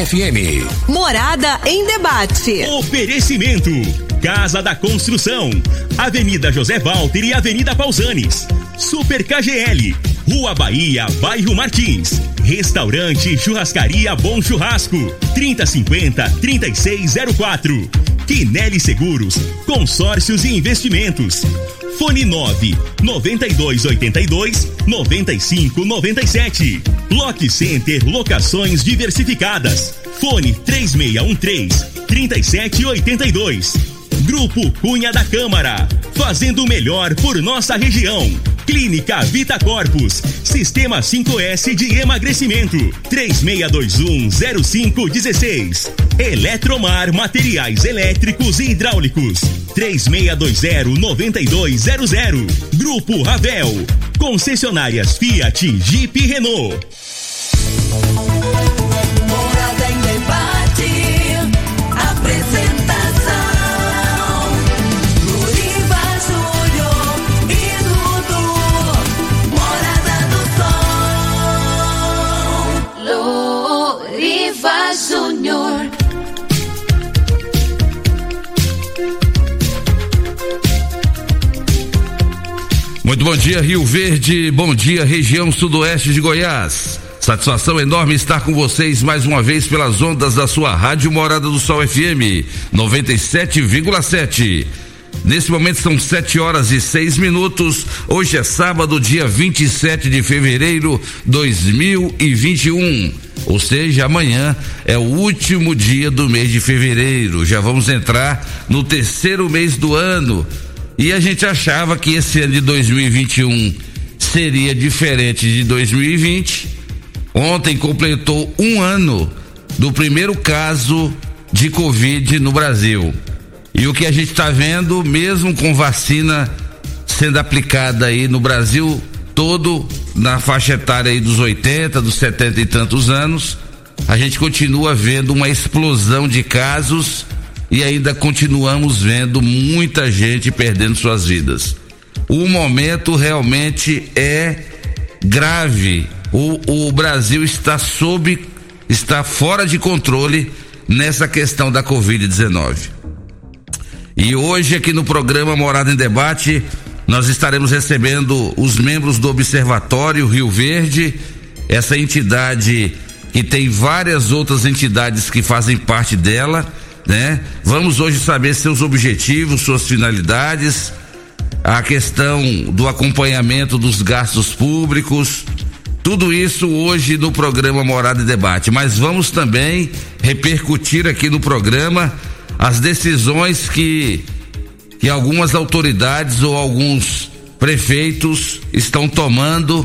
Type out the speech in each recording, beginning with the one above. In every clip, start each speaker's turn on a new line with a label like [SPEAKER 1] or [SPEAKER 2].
[SPEAKER 1] Morada FM.
[SPEAKER 2] Morada em debate.
[SPEAKER 3] Oferecimento. Casa da Construção. Avenida José Walter e Avenida Pausanes. Super KGL. Rua Bahia, Bairro Martins. Restaurante Churrascaria Bom Churrasco. 3050-3604. Quinelli Seguros. Consórcios e Investimentos. Fone 9 9282 9597. Lock Center Locações Diversificadas. Fone 3613 3782. Grupo Cunha da Câmara. Fazendo o melhor por nossa região. Clínica Vita Corpus. Sistema 5S de emagrecimento. 36210516. Eletromar Materiais Elétricos e Hidráulicos. 36209200. Grupo Ravel. Concessionárias Fiat, Jeep e Renault.
[SPEAKER 4] Muito bom dia, Rio Verde. Bom dia, região sudoeste de Goiás. Satisfação enorme estar com vocês mais uma vez pelas ondas da sua Rádio Morada do Sol FM 97,7. Nesse momento são 7 horas e 6 minutos. Hoje é sábado, dia 27 de fevereiro 2021. Ou seja, amanhã é o último dia do mês de fevereiro. Já vamos entrar no terceiro mês do ano. E a gente achava que esse ano de 2021 seria diferente de 2020. Ontem completou um ano do primeiro caso de Covid no Brasil. E o que a gente está vendo, mesmo com vacina sendo aplicada aí no Brasil todo, na faixa etária aí dos 80, dos 70 e tantos anos, a gente continua vendo uma explosão de casos e ainda continuamos vendo muita gente perdendo suas vidas. O momento realmente é grave. O, o Brasil está sob, está fora de controle nessa questão da Covid-19. E hoje, aqui no programa Morada em Debate, nós estaremos recebendo os membros do Observatório Rio Verde, essa entidade que tem várias outras entidades que fazem parte dela, né? Vamos hoje saber seus objetivos, suas finalidades, a questão do acompanhamento dos gastos públicos, tudo isso hoje no programa Morada e Debate. Mas vamos também repercutir aqui no programa as decisões que, que algumas autoridades ou alguns prefeitos estão tomando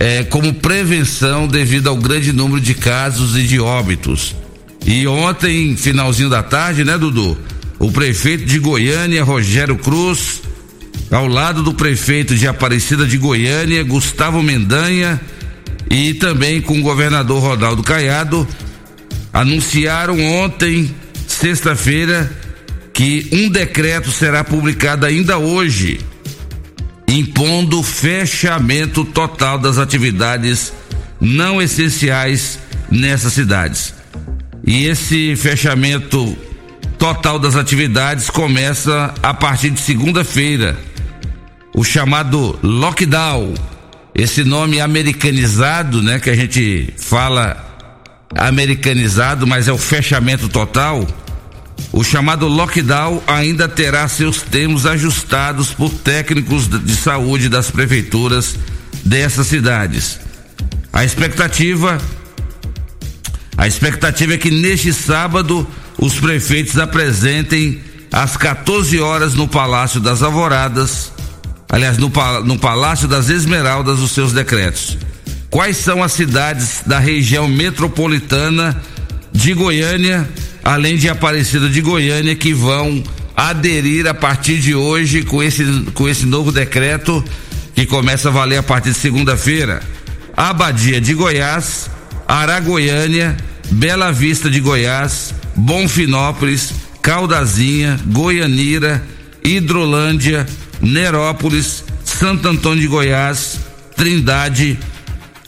[SPEAKER 4] eh, como prevenção devido ao grande número de casos e de óbitos. E ontem, finalzinho da tarde, né, Dudu? O prefeito de Goiânia, Rogério Cruz, ao lado do prefeito de Aparecida de Goiânia, Gustavo Mendanha, e também com o governador Rodaldo Caiado, anunciaram ontem, sexta-feira, que um decreto será publicado ainda hoje, impondo fechamento total das atividades não essenciais nessas cidades. E esse fechamento total das atividades começa a partir de segunda-feira. O chamado lockdown esse nome americanizado, né, que a gente fala americanizado, mas é o fechamento total. O chamado lockdown ainda terá seus termos ajustados por técnicos de saúde das prefeituras dessas cidades. A expectativa a expectativa é que neste sábado os prefeitos apresentem às 14 horas no Palácio das Alvoradas aliás, no, no Palácio das Esmeraldas, os seus decretos. Quais são as cidades da região metropolitana de Goiânia, além de Aparecida de Goiânia, que vão aderir a partir de hoje com esse, com esse novo decreto que começa a valer a partir de segunda-feira? Abadia de Goiás, Aragoiânia, Bela Vista de Goiás, Bonfinópolis, Caldazinha, Goianira, Hidrolândia, Nerópolis, Santo Antônio de Goiás, Trindade,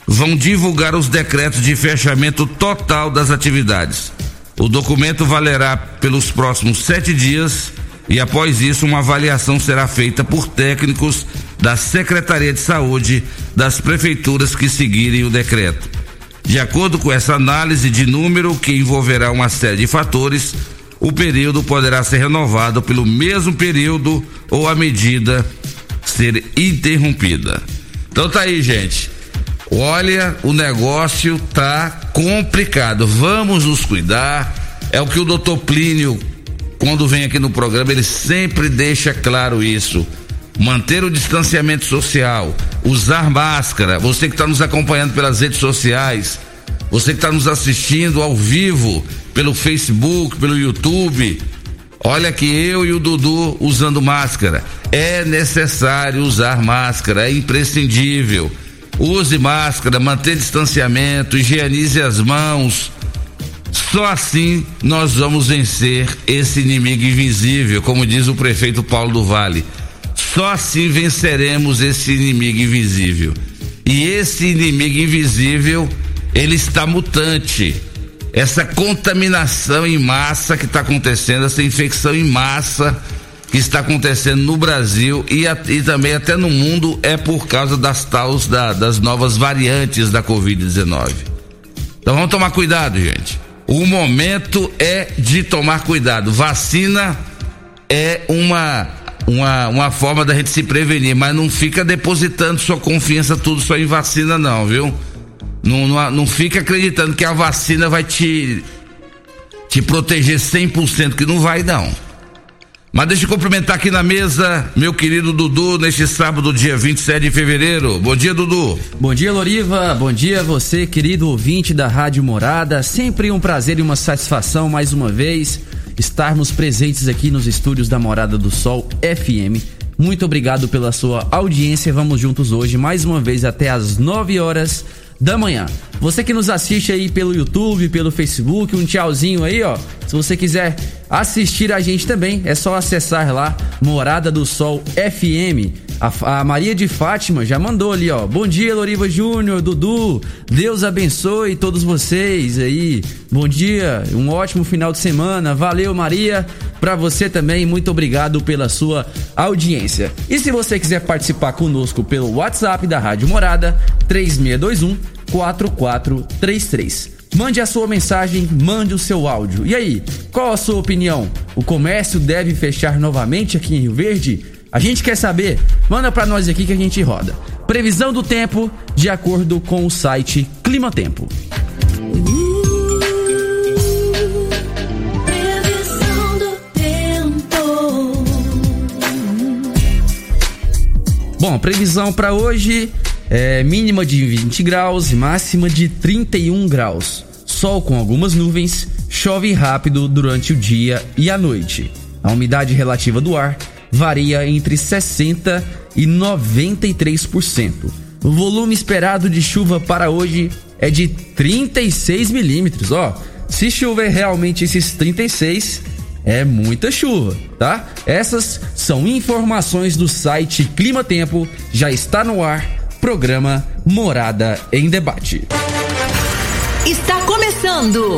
[SPEAKER 4] vão divulgar os decretos de fechamento total das atividades. O documento valerá pelos próximos sete dias e, após isso, uma avaliação será feita por técnicos da Secretaria de Saúde das prefeituras que seguirem o decreto. De acordo com essa análise de número, que envolverá uma série de fatores, o período poderá ser renovado pelo mesmo período ou a medida ser interrompida. Então tá aí, gente. Olha, o negócio tá complicado. Vamos nos cuidar. É o que o doutor Plínio, quando vem aqui no programa, ele sempre deixa claro isso. Manter o distanciamento social, usar máscara. Você que está nos acompanhando pelas redes sociais, você que está nos assistindo ao vivo pelo Facebook, pelo YouTube. Olha que eu e o Dudu usando máscara. É necessário usar máscara, é imprescindível. Use máscara, mantenha distanciamento, higienize as mãos. Só assim nós vamos vencer esse inimigo invisível, como diz o prefeito Paulo do Vale. Só assim venceremos esse inimigo invisível. E esse inimigo invisível, ele está mutante. Essa contaminação em massa que está acontecendo, essa infecção em massa que está acontecendo no Brasil e, e também até no mundo é por causa das tals da, das novas variantes da Covid-19. Então vamos tomar cuidado, gente. O momento é de tomar cuidado. Vacina é uma uma, uma forma da gente se prevenir, mas não fica depositando sua confiança tudo só em vacina não, viu? Não, não, não fica acreditando que a vacina vai te te proteger 100%, que não vai não. Mas deixa eu cumprimentar aqui na mesa meu querido Dudu neste sábado, dia 27 de fevereiro. Bom dia, Dudu.
[SPEAKER 1] Bom dia, Loriva. Bom dia você, querido ouvinte da Rádio Morada. Sempre um prazer e uma satisfação mais uma vez estarmos presentes aqui nos estúdios da Morada do Sol FM. Muito obrigado pela sua audiência. Vamos juntos hoje mais uma vez até às 9 horas da manhã. Você que nos assiste aí pelo YouTube, pelo Facebook, um tchauzinho aí, ó. Se você quiser assistir a gente também, é só acessar lá Morada do Sol FM. A, a Maria de Fátima já mandou ali, ó. Bom dia, Loriva Júnior, Dudu. Deus abençoe todos vocês aí. Bom dia, um ótimo final de semana. Valeu, Maria. Para você também, muito obrigado pela sua audiência. E se você quiser participar conosco pelo WhatsApp da Rádio Morada, 3621 4433. Mande a sua mensagem, mande o seu áudio. E aí, qual a sua opinião? O comércio deve fechar novamente aqui em Rio Verde? A gente quer saber? Manda para nós aqui que a gente roda. Previsão do tempo de acordo com o site Clima Tempo. Bom, previsão para hoje é mínima de 20 graus e máxima de 31 graus. Sol com algumas nuvens, chove rápido durante o dia e a noite. A umidade relativa do ar varia entre 60 e 93%. O volume esperado de chuva para hoje é de 36 milímetros. Ó, se chover realmente esses 36, é muita chuva, tá? Essas são informações do site Clima Tempo, já está no ar, programa Morada em Debate.
[SPEAKER 2] Está começando.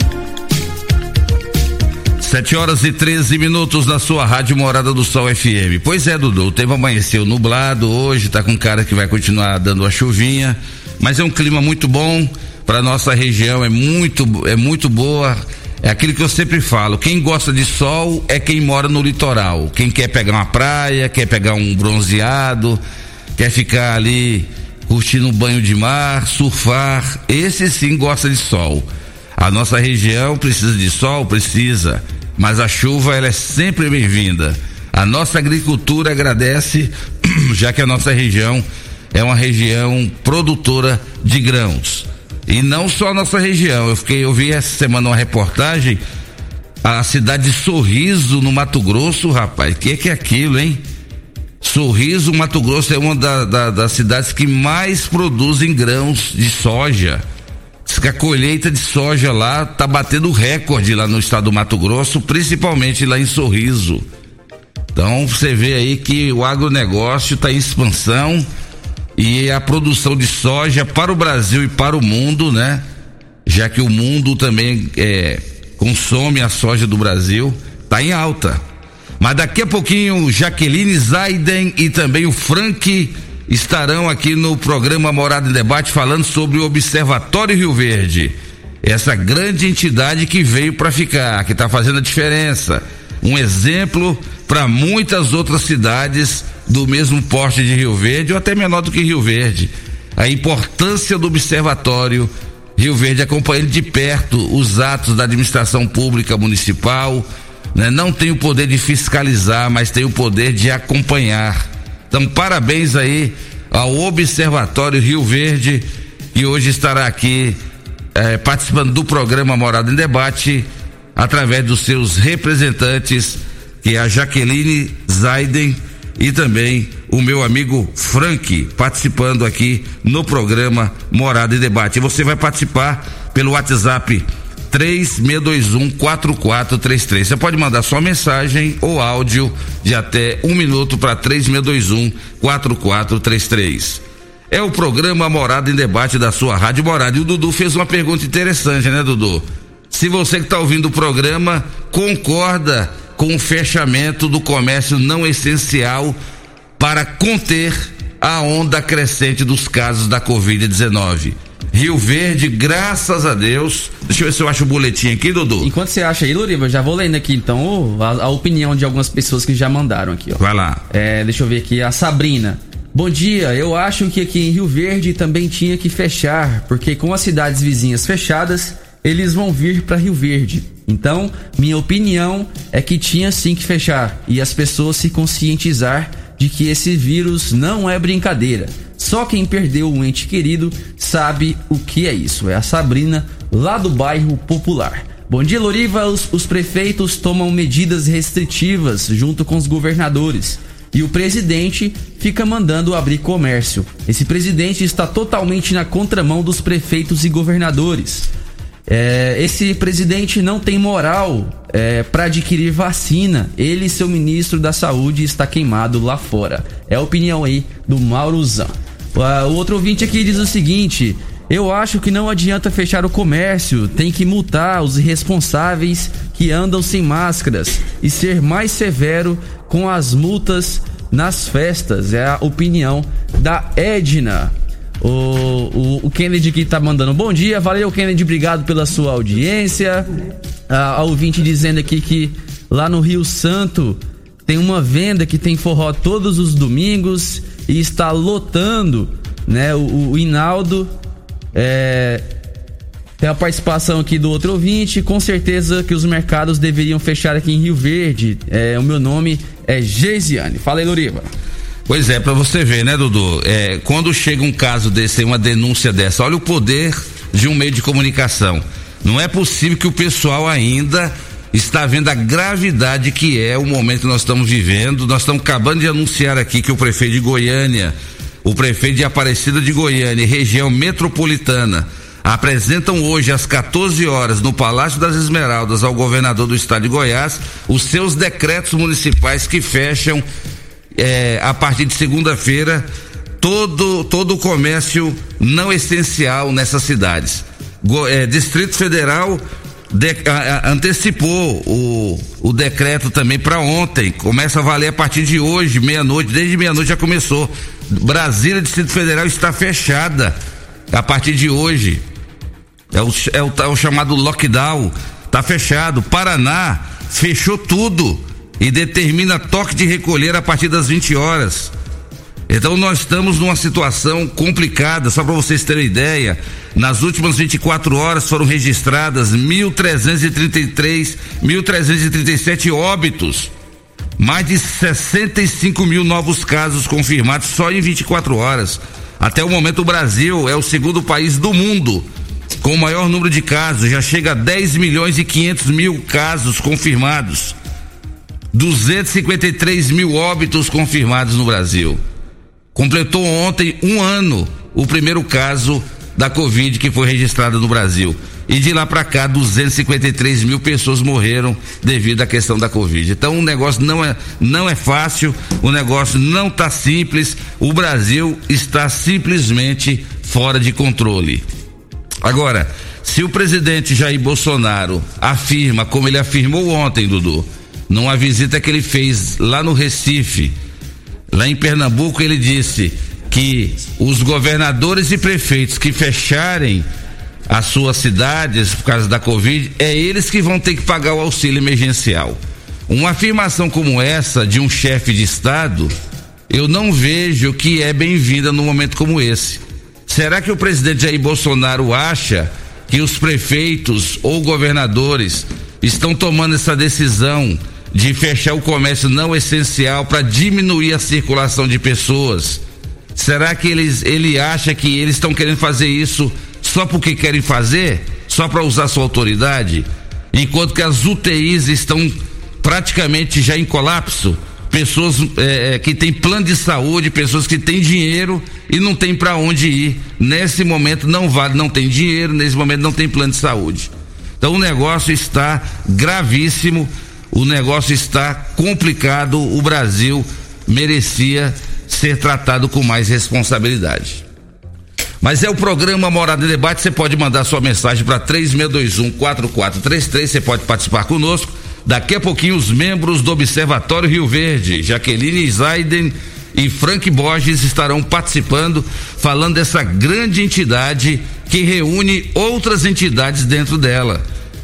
[SPEAKER 4] Sete horas e 13 minutos na sua rádio Morada do Sol FM. Pois é, Dudu, o tempo amanheceu nublado hoje, tá com cara que vai continuar dando a chuvinha, mas é um clima muito bom para nossa região, é muito é muito boa. É aquilo que eu sempre falo, quem gosta de sol é quem mora no litoral. Quem quer pegar uma praia, quer pegar um bronzeado, quer ficar ali curtindo um banho de mar, surfar, esse sim gosta de sol. A nossa região precisa de sol, precisa, mas a chuva ela é sempre bem-vinda. A nossa agricultura agradece, já que a nossa região é uma região produtora de grãos. E não só a nossa região. Eu fiquei, eu vi essa semana uma reportagem a cidade de Sorriso, no Mato Grosso, rapaz. Que que é aquilo, hein? Sorriso, Mato Grosso é uma da, da, das cidades que mais produzem grãos de soja. Diz que a colheita de soja lá tá batendo recorde lá no estado do Mato Grosso, principalmente lá em Sorriso. Então você vê aí que o agronegócio está em expansão e a produção de soja para o Brasil e para o mundo, né? Já que o mundo também é, consome a soja do Brasil, está em alta. Mas daqui a pouquinho, Jaqueline Zaiden e também o Frank estarão aqui no programa Morada em Debate falando sobre o Observatório Rio Verde. Essa grande entidade que veio para ficar, que está fazendo a diferença. Um exemplo para muitas outras cidades do mesmo porte de Rio Verde ou até menor do que Rio Verde. A importância do observatório Rio Verde acompanhando de perto os atos da administração pública municipal, né? não tem o poder de fiscalizar, mas tem o poder de acompanhar. Então, parabéns aí ao Observatório Rio Verde, que hoje estará aqui eh, participando do programa Morada em Debate, através dos seus representantes, que é a Jaqueline Zaiden e também o meu amigo Frank, participando aqui no programa Morada em Debate. Você vai participar pelo WhatsApp 3621-4433. Você pode mandar sua mensagem ou áudio de até um minuto para 3621-4433. É o programa Morada em Debate da sua Rádio Morada. E o Dudu fez uma pergunta interessante, né, Dudu? Se você que está ouvindo o programa concorda com o fechamento do comércio não essencial para conter a onda crescente dos casos da Covid-19. Rio Verde, graças a Deus. Deixa eu ver se eu acho o boletim aqui, Dudu.
[SPEAKER 1] Enquanto você acha aí, Loriva, já vou lendo aqui então a, a, opinião de algumas pessoas que já mandaram aqui, ó.
[SPEAKER 4] Vai lá.
[SPEAKER 1] É, deixa eu ver aqui, a Sabrina. Bom dia, eu acho que aqui em Rio Verde também tinha que fechar, porque com as cidades vizinhas fechadas, eles vão vir para Rio Verde. Então, minha opinião é que tinha sim que fechar e as pessoas se conscientizar de que esse vírus não é brincadeira. Só quem perdeu um ente querido sabe o que é isso. É a Sabrina, lá do bairro Popular. Bom dia, Loriva. Os, os prefeitos tomam medidas restritivas junto com os governadores. E o presidente fica mandando abrir comércio. Esse presidente está totalmente na contramão dos prefeitos e governadores. É, esse presidente não tem moral é, para adquirir vacina. Ele e seu ministro da Saúde está queimado lá fora. É a opinião aí do Mauruzão. O outro ouvinte aqui diz o seguinte: Eu acho que não adianta fechar o comércio, tem que multar os irresponsáveis que andam sem máscaras e ser mais severo com as multas nas festas. É a opinião da Edna. O, o, o, Kennedy que tá mandando bom dia. Valeu, Kennedy. Obrigado pela sua audiência. A, a ouvinte dizendo aqui que lá no Rio Santo tem uma venda que tem forró todos os domingos e está lotando, né? O, o Inaldo é, tem a participação aqui do outro ouvinte. Com certeza que os mercados deveriam fechar aqui em Rio Verde. É, o meu nome é Geisiane. Fala aí, Loriva.
[SPEAKER 4] Pois é, para você ver, né, Dudu? É, quando chega um caso desse, uma denúncia dessa, olha o poder de um meio de comunicação. Não é possível que o pessoal ainda está vendo a gravidade que é o momento que nós estamos vivendo. Nós estamos acabando de anunciar aqui que o prefeito de Goiânia, o prefeito de Aparecida de Goiânia, região metropolitana, apresentam hoje às 14 horas no Palácio das Esmeraldas ao governador do estado de Goiás os seus decretos municipais que fecham é, a partir de segunda-feira todo todo o comércio não essencial nessas cidades. Go, é, Distrito Federal de, a, a, antecipou o, o decreto também para ontem. Começa a valer a partir de hoje, meia-noite. Desde meia-noite já começou. Brasília, Distrito Federal está fechada a partir de hoje. É o, é o, é o chamado lockdown. Está fechado. Paraná fechou tudo e determina toque de recolher a partir das 20 horas. Então nós estamos numa situação complicada, só para vocês terem ideia, nas últimas 24 horas foram registradas 1.333, 1.337 óbitos, mais de 65 mil novos casos confirmados só em 24 horas. Até o momento o Brasil é o segundo país do mundo com o maior número de casos, já chega a 10 milhões e 500 mil casos confirmados. 253 mil óbitos confirmados no Brasil. Completou ontem um ano o primeiro caso da Covid que foi registrado no Brasil. E de lá para cá, 253 mil pessoas morreram devido à questão da Covid. Então o negócio não é, não é fácil, o negócio não está simples. O Brasil está simplesmente fora de controle. Agora, se o presidente Jair Bolsonaro afirma, como ele afirmou ontem, Dudu, numa visita que ele fez lá no Recife, lá em Pernambuco, ele disse que os governadores e prefeitos que fecharem as suas cidades por causa da Covid, é eles que vão ter que pagar o auxílio emergencial. Uma afirmação como essa de um chefe de Estado, eu não vejo que é bem-vinda num momento como esse. Será que o presidente Jair Bolsonaro acha que os prefeitos ou governadores estão tomando essa decisão de fechar o comércio não essencial para diminuir a circulação de pessoas? Será que eles, ele acha que eles estão querendo fazer isso só porque querem fazer? Só para usar sua autoridade? Enquanto que as UTIs estão praticamente já em colapso? Pessoas é, é que têm plano de saúde, pessoas que têm dinheiro e não tem para onde ir. Nesse momento não vale, não tem dinheiro, nesse momento não tem plano de saúde. Então o negócio está gravíssimo o negócio está complicado, o Brasil merecia ser tratado com mais responsabilidade. Mas é o programa Morada em Debate, você pode mandar sua mensagem para 3621 4433, você pode participar conosco. Daqui a pouquinho os membros do Observatório Rio Verde, Jaqueline Zaiden e Frank Borges estarão participando, falando dessa grande entidade que reúne outras entidades dentro dela.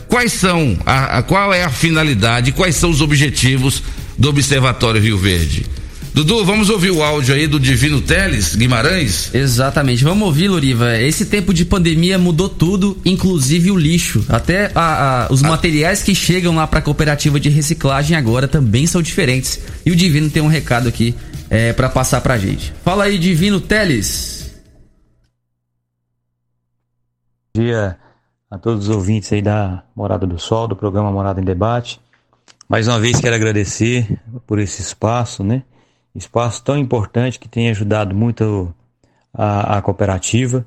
[SPEAKER 4] Quais são, a, a, qual é a finalidade, quais são os objetivos do Observatório Rio Verde? Dudu, vamos ouvir o áudio aí do Divino Teles Guimarães?
[SPEAKER 1] Exatamente, vamos ouvir, Loriva. Esse tempo de pandemia mudou tudo, inclusive o lixo. Até a, a, os ah. materiais que chegam lá para a cooperativa de reciclagem agora também são diferentes. E o Divino tem um recado aqui é, para passar pra gente. Fala aí, Divino Teles.
[SPEAKER 5] Bom dia a todos os ouvintes aí da Morada do Sol, do programa Morada em Debate. Mais uma vez quero agradecer por esse espaço, né? Espaço tão importante que tem ajudado muito a, a cooperativa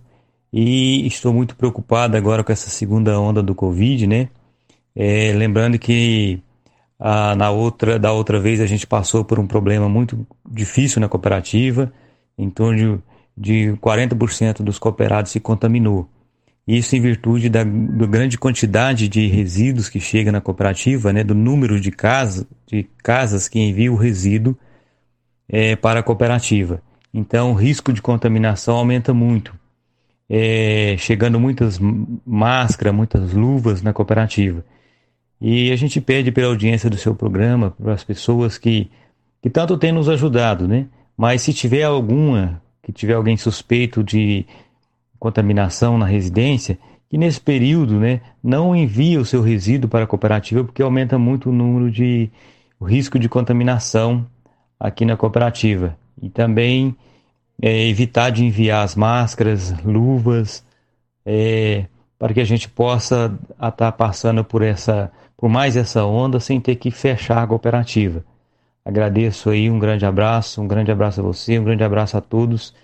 [SPEAKER 5] e estou muito preocupado agora com essa segunda onda do Covid, né? É, lembrando que a, na outra, da outra vez a gente passou por um problema muito difícil na cooperativa, em torno de, de 40% dos cooperados se contaminou. Isso em virtude da, da, grande quantidade de resíduos que chega na cooperativa, né, do número de, casa, de casas que enviam o resíduo é, para a cooperativa. Então, o risco de contaminação aumenta muito, é, chegando muitas máscaras, muitas luvas na cooperativa. E a gente pede pela audiência do seu programa, para as pessoas que, que tanto têm nos ajudado, né? Mas se tiver alguma, que tiver alguém suspeito de contaminação na residência, que nesse período né, não envia o seu resíduo para a cooperativa, porque aumenta muito o número de o risco de contaminação aqui na cooperativa. E também é, evitar de enviar as máscaras, luvas, é, para que a gente possa estar passando por essa por mais essa onda sem ter que fechar a cooperativa. Agradeço aí, um grande abraço, um grande abraço a você, um grande abraço a todos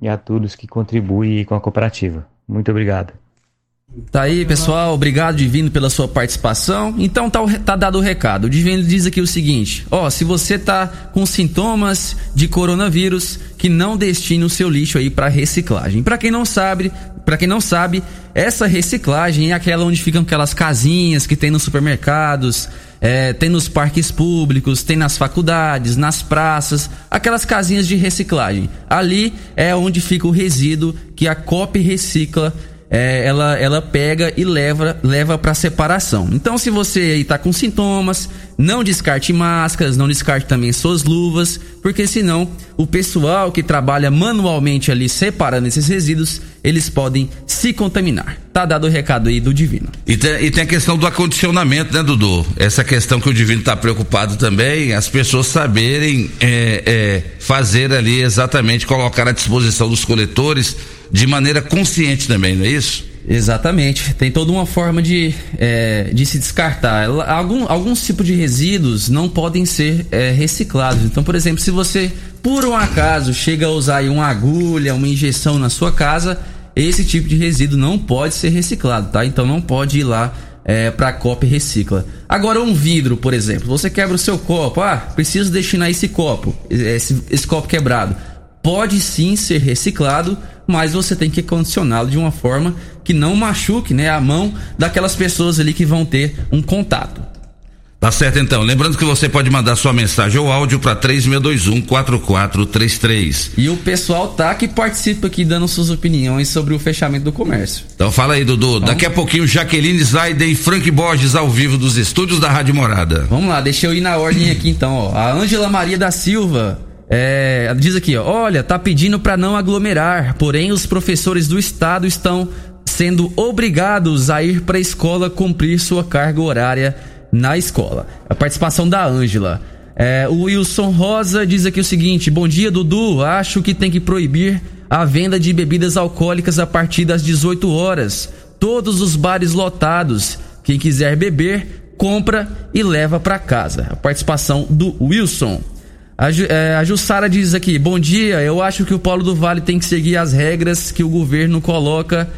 [SPEAKER 5] e a todos que contribuem com a cooperativa. Muito obrigado.
[SPEAKER 1] Tá aí, pessoal. Obrigado, Divino, pela sua participação. Então tá, tá dado o recado. O Divino diz aqui o seguinte: ó, se você tá com sintomas de coronavírus, que não destine o seu lixo aí para reciclagem. Para quem não sabe, para quem não sabe, essa reciclagem é aquela onde ficam aquelas casinhas que tem nos supermercados, é, tem nos parques públicos, tem nas faculdades, nas praças, aquelas casinhas de reciclagem. Ali é onde fica o resíduo que a COP recicla é, ela, ela pega e leva, leva para separação. Então, se você está com sintomas, não descarte máscaras, não descarte também suas luvas, porque senão o pessoal que trabalha manualmente ali separando esses resíduos, eles podem se contaminar. Tá dado o recado aí do Divino.
[SPEAKER 4] E tem, e tem a questão do acondicionamento, né, Dudu? Essa questão que o Divino está preocupado também, as pessoas saberem é, é, fazer ali exatamente, colocar à disposição dos coletores de maneira consciente também, não é isso?
[SPEAKER 1] Exatamente. Tem toda uma forma de, é, de se descartar. Algum, alguns tipos de resíduos não podem ser é, reciclados. Então, por exemplo, se você, por um acaso, chega a usar uma agulha, uma injeção na sua casa, esse tipo de resíduo não pode ser reciclado, tá? Então não pode ir lá é, para copa e recicla. Agora um vidro, por exemplo, você quebra o seu copo, ah, preciso destinar esse copo, esse, esse copo quebrado. Pode sim ser reciclado, mas você tem que condicioná-lo de uma forma que não machuque né, a mão daquelas pessoas ali que vão ter um contato.
[SPEAKER 4] Tá certo então. Lembrando que você pode mandar sua mensagem ou áudio para 3621-4433.
[SPEAKER 1] E o pessoal tá que participa aqui dando suas opiniões sobre o fechamento do comércio.
[SPEAKER 4] Então fala aí, Dudu. Vamos. Daqui a pouquinho, Jaqueline Zaide e Frank Borges ao vivo dos estúdios da Rádio Morada.
[SPEAKER 1] Vamos lá, deixa eu ir na ordem aqui então. Ó. A Ângela Maria da Silva. É, diz aqui, ó, olha, tá pedindo para não aglomerar, porém os professores do estado estão sendo obrigados a ir para a escola cumprir sua carga horária na escola. A participação da Ângela. É, o Wilson Rosa diz aqui o seguinte: Bom dia, Dudu. Acho que tem que proibir a venda de bebidas alcoólicas a partir das 18 horas. Todos os bares lotados. Quem quiser beber, compra e leva para casa. A participação do Wilson. A, é, a Jussara diz aqui: Bom dia. Eu acho que o Polo do Vale tem que seguir as regras que o governo coloca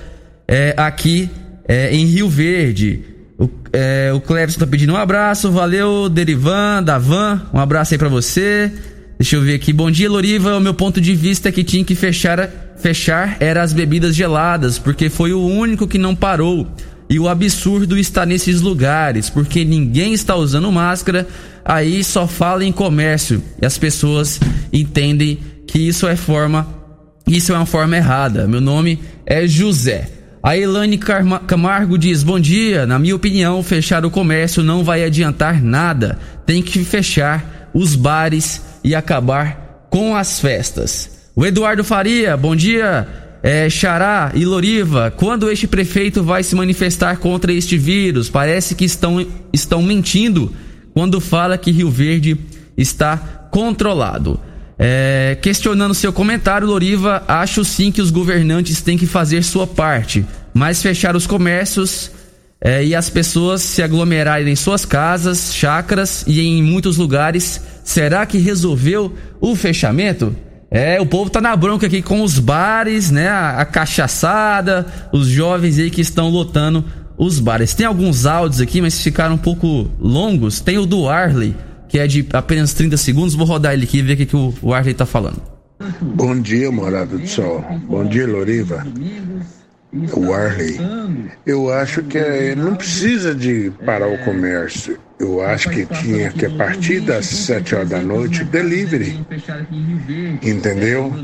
[SPEAKER 1] é, aqui é, em Rio Verde. O, é, o tá pedindo um abraço. Valeu, Derivan, Davan. Um abraço aí pra você. Deixa eu ver aqui. Bom dia, Loriva. O meu ponto de vista é que tinha que fechar, fechar era as bebidas geladas, porque foi o único que não parou. E o absurdo está nesses lugares, porque ninguém está usando máscara, aí só fala em comércio. E as pessoas entendem que isso é forma, isso é uma forma errada. Meu nome é José. A Elane Camargo diz: Bom dia. Na minha opinião, fechar o comércio não vai adiantar nada. Tem que fechar os bares e acabar com as festas. O Eduardo Faria, bom dia. É, Xará e Loriva, quando este prefeito vai se manifestar contra este vírus? Parece que estão, estão mentindo quando fala que Rio Verde está controlado. É, questionando seu comentário, Loriva, acho sim que os governantes têm que fazer sua parte, mas fechar os comércios é, e as pessoas se aglomerarem em suas casas, chácaras e em muitos lugares, será que resolveu o fechamento? É, o povo tá na bronca aqui com os bares, né? A, a cachaçada, os jovens aí que estão lotando os bares. Tem alguns áudios aqui, mas ficaram um pouco longos. Tem o do Arley que é de apenas 30 segundos. Vou rodar ele aqui e ver o que, que o, Arley tá falando.
[SPEAKER 6] Bom dia, morada do sol. Bom dia, Loriva. O Arley. Eu acho que é, não precisa de parar o comércio. Eu acho que tinha que a partir das sete horas da noite, delivery. Entendeu?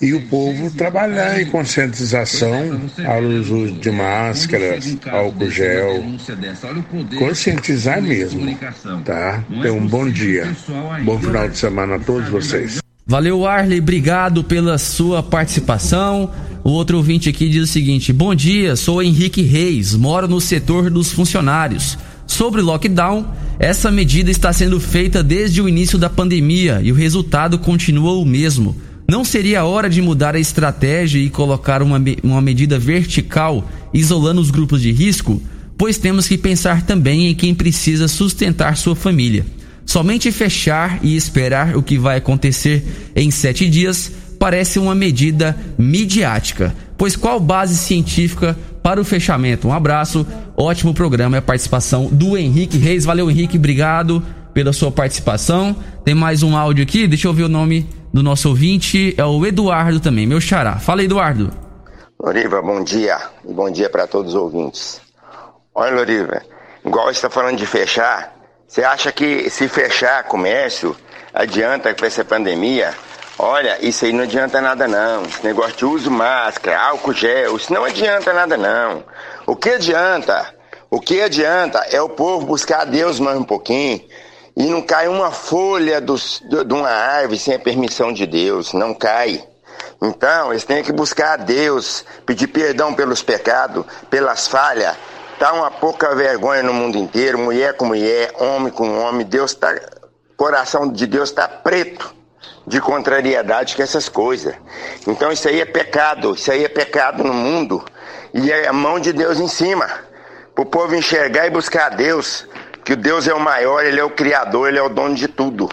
[SPEAKER 6] E o povo trabalhar em conscientização ao uso de máscaras, álcool gel. Conscientizar mesmo. Tá? Tenham um bom dia. Bom final de semana a todos vocês.
[SPEAKER 1] Valeu, Arley. Obrigado pela sua participação. O outro ouvinte aqui diz o seguinte: Bom dia, sou Henrique Reis, moro no setor dos funcionários. Sobre lockdown, essa medida está sendo feita desde o início da pandemia e o resultado continua o mesmo. Não seria hora de mudar a estratégia e colocar uma, uma medida vertical, isolando os grupos de risco? Pois temos que pensar também em quem precisa sustentar sua família. Somente fechar e esperar o que vai acontecer em sete dias parece uma medida midiática. Pois qual base científica para o fechamento. Um abraço, ótimo programa e a participação do Henrique Reis. Valeu, Henrique, obrigado pela sua participação. Tem mais um áudio aqui, deixa eu ver o nome do nosso ouvinte, é o Eduardo também, meu xará. Fala, Eduardo.
[SPEAKER 7] Loriva, bom dia e bom dia para todos os ouvintes. Olha, Loriva, igual está falando de fechar, você acha que se fechar comércio adianta com essa pandemia? Olha, isso aí não adianta nada não. Esse negócio de uso máscara, álcool gel, isso não adianta nada não. O que adianta? O que adianta é o povo buscar a Deus mais um pouquinho e não cai uma folha do, de uma árvore sem a permissão de Deus, não cai. Então, eles têm que buscar a Deus, pedir perdão pelos pecados, pelas falhas. Tá uma pouca vergonha no mundo inteiro, mulher com mulher, homem com homem, Deus tá, coração de Deus está preto de contrariedade que essas coisas. Então isso aí é pecado, isso aí é pecado no mundo. E é a mão de Deus em cima. Para o povo enxergar e buscar a Deus. Que o Deus é o maior, Ele é o Criador, Ele é o dono de tudo.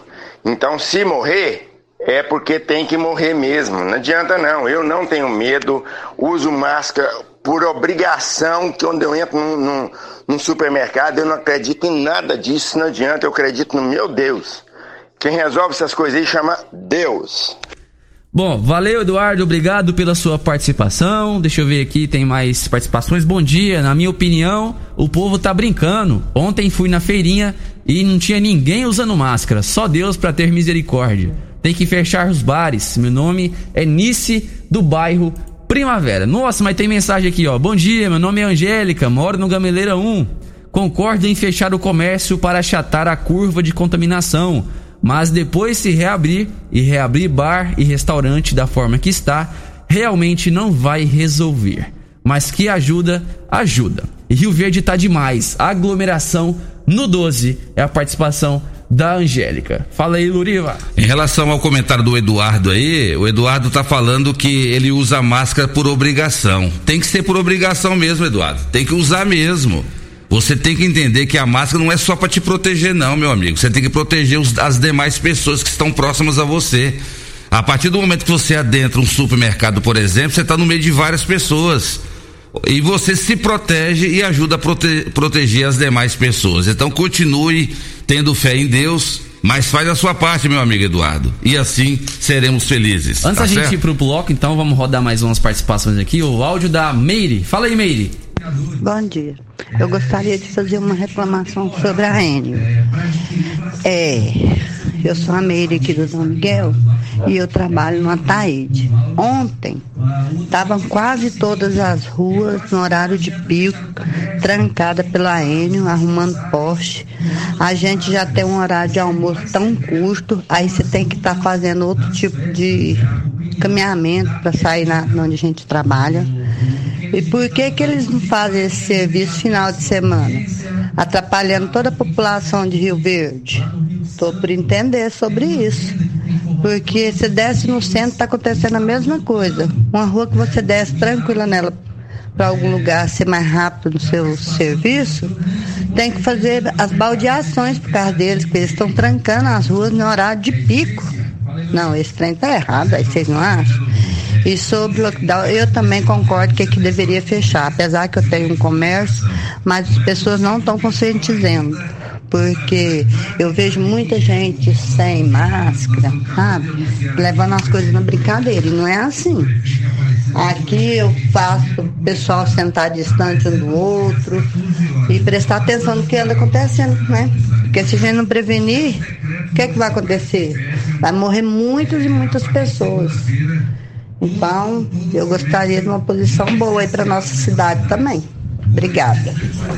[SPEAKER 7] Então se morrer, é porque tem que morrer mesmo. Não adianta não. Eu não tenho medo, uso máscara por obrigação, que quando eu entro num, num, num supermercado, eu não acredito em nada disso, não adianta, eu acredito no meu Deus. Quem resolve essas coisas aí chama Deus.
[SPEAKER 1] Bom, valeu Eduardo, obrigado pela sua participação. Deixa eu ver aqui, tem mais participações. Bom dia, na minha opinião, o povo tá brincando. Ontem fui na feirinha e não tinha ninguém usando máscara, só Deus para ter misericórdia. Tem que fechar os bares. Meu nome é Nice do bairro Primavera. Nossa, mas tem mensagem aqui, ó. Bom dia, meu nome é Angélica, moro no Gameleira 1. Concordo em fechar o comércio para achatar a curva de contaminação mas depois se reabrir e reabrir bar e restaurante da forma que está, realmente não vai resolver. Mas que ajuda, ajuda. E Rio Verde tá demais. Aglomeração no 12 é a participação da Angélica. Fala aí, Luriva.
[SPEAKER 4] Em relação ao comentário do Eduardo aí, o Eduardo tá falando que ele usa máscara por obrigação. Tem que ser por obrigação mesmo, Eduardo. Tem que usar mesmo. Você tem que entender que a máscara não é só para te proteger, não, meu amigo. Você tem que proteger os, as demais pessoas que estão próximas a você. A partir do momento que você adentra um supermercado, por exemplo, você está no meio de várias pessoas. E você se protege e ajuda a prote proteger as demais pessoas. Então continue tendo fé em Deus, mas faz a sua parte, meu amigo Eduardo. E assim seremos felizes.
[SPEAKER 1] Antes
[SPEAKER 4] tá
[SPEAKER 1] da
[SPEAKER 4] certo?
[SPEAKER 1] gente ir pro bloco, então vamos rodar mais umas participações aqui. O áudio da Meire. Fala aí, Meire.
[SPEAKER 8] Bom dia. Eu gostaria de fazer uma reclamação sobre a Enio. É, eu sou a Meire aqui do Dom Miguel e eu trabalho no Ataíde. Ontem, estavam quase todas as ruas no horário de pico, trancada pela Enio, arrumando poste. A gente já tem um horário de almoço tão curto, aí você tem que estar fazendo outro tipo de caminhamento para sair na, onde a gente trabalha. E por que, que eles não fazem esse serviço final de semana? Atrapalhando toda a população de Rio Verde. Estou por entender sobre isso. Porque se desce no centro, está acontecendo a mesma coisa. Uma rua que você desce tranquila nela para algum lugar ser mais rápido no seu serviço, tem que fazer as baldeações por causa deles, porque eles estão trancando as ruas no horário de pico. Não, esse trem está errado, aí vocês não acham? E sobre lockdown, eu também concordo que, que deveria fechar, apesar que eu tenho um comércio, mas as pessoas não estão conscientizando. Porque eu vejo muita gente sem máscara, sabe? Levando as coisas na brincadeira. E não é assim. Aqui eu faço o pessoal sentar distante um do outro e prestar atenção no que anda acontecendo, né? Porque se a gente não prevenir, o que é que vai acontecer? Vai morrer muitas e muitas pessoas. Então, eu gostaria de uma posição boa aí para nossa cidade também. Obrigada.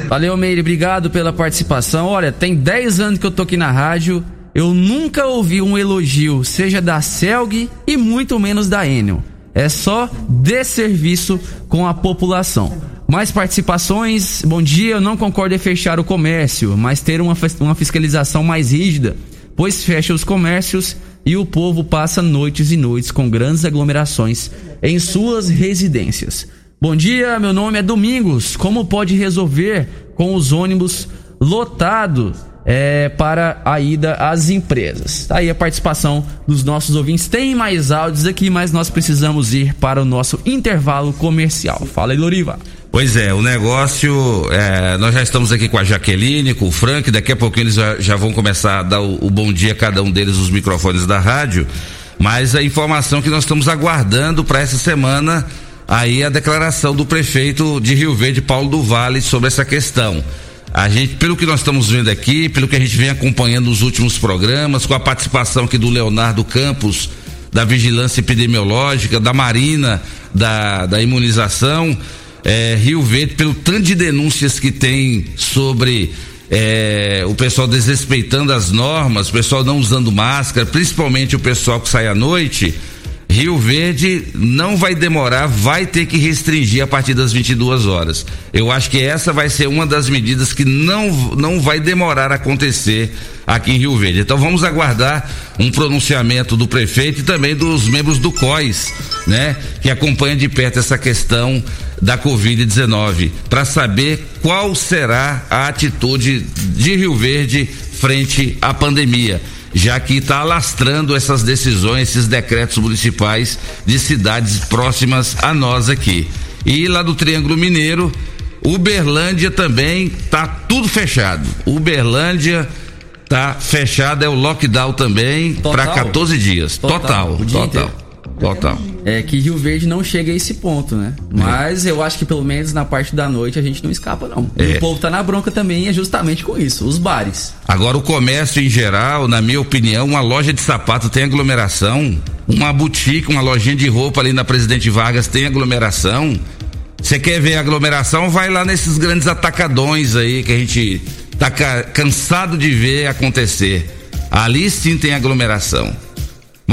[SPEAKER 1] Valeu, Meire, obrigado pela participação. Olha, tem 10 anos que eu tô aqui na rádio. Eu nunca ouvi um elogio, seja da Celg e muito menos da Enel. É só desserviço com a população. Mais participações. Bom dia, eu não concordo em fechar o comércio, mas ter uma, uma fiscalização mais rígida, pois fecha os comércios e o povo passa noites e noites com grandes aglomerações em suas residências. Bom dia, meu nome é Domingos. Como pode resolver com os ônibus lotados é, para a ida às empresas? Tá aí a participação dos nossos ouvintes. Tem mais áudios aqui, mas nós precisamos ir para o nosso intervalo comercial. Fala aí, Loriva.
[SPEAKER 4] Pois é, o negócio. É, nós já estamos aqui com a Jaqueline, com o Frank, daqui a pouquinho eles já, já vão começar a dar o, o, bom dia a cada um deles nos microfones da rádio. Mas a informação que nós estamos aguardando para essa semana, aí a declaração do prefeito de Rio Verde, Paulo do Vale, sobre essa questão. A gente, pelo que nós estamos vendo aqui, pelo que a gente vem acompanhando nos últimos programas, com a participação aqui do Leonardo Campos, da Vigilância Epidemiológica, da Marina, da, da imunização é, Rio Verde, pelo tanto de denúncias que tem sobre é, o pessoal desrespeitando as normas, o pessoal não usando máscara, principalmente o pessoal que sai à noite. Rio Verde não vai demorar, vai ter que restringir a partir das 22 horas. Eu acho que essa vai ser uma das medidas que não, não vai demorar a acontecer aqui em Rio Verde. Então vamos aguardar um pronunciamento do prefeito e também dos membros do COIS, né, que acompanham de perto essa questão da Covid-19, para saber qual será a atitude de Rio Verde frente à pandemia já que está alastrando essas decisões, esses decretos municipais de cidades próximas a nós aqui. E lá do Triângulo Mineiro, Uberlândia também tá tudo fechado. Uberlândia tá fechado, é o lockdown também para 14 dias. Total, total. total. Total.
[SPEAKER 1] É que Rio Verde não chega a esse ponto, né? Mas é. eu acho que pelo menos na parte da noite a gente não escapa, não. É. E o povo tá na bronca também é justamente com isso, os bares.
[SPEAKER 4] Agora o comércio em geral, na minha opinião, uma loja de sapato tem aglomeração, uma boutique, uma lojinha de roupa ali na Presidente Vargas tem aglomeração. Você quer ver aglomeração? Vai lá nesses grandes atacadões aí que a gente tá cansado de ver acontecer. Ali sim tem aglomeração.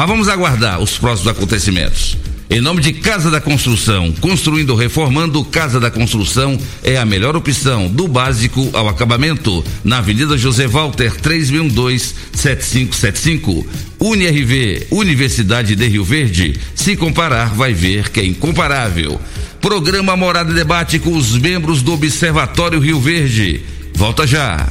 [SPEAKER 4] Mas vamos aguardar os próximos acontecimentos. Em nome de Casa da Construção, construindo, reformando, Casa da Construção é a melhor opção, do básico ao acabamento, na Avenida José Walter, 3612-7575. UniRV, Universidade de Rio Verde. Se comparar, vai ver que é incomparável. Programa Morada e Debate com os membros do Observatório Rio Verde. Volta já.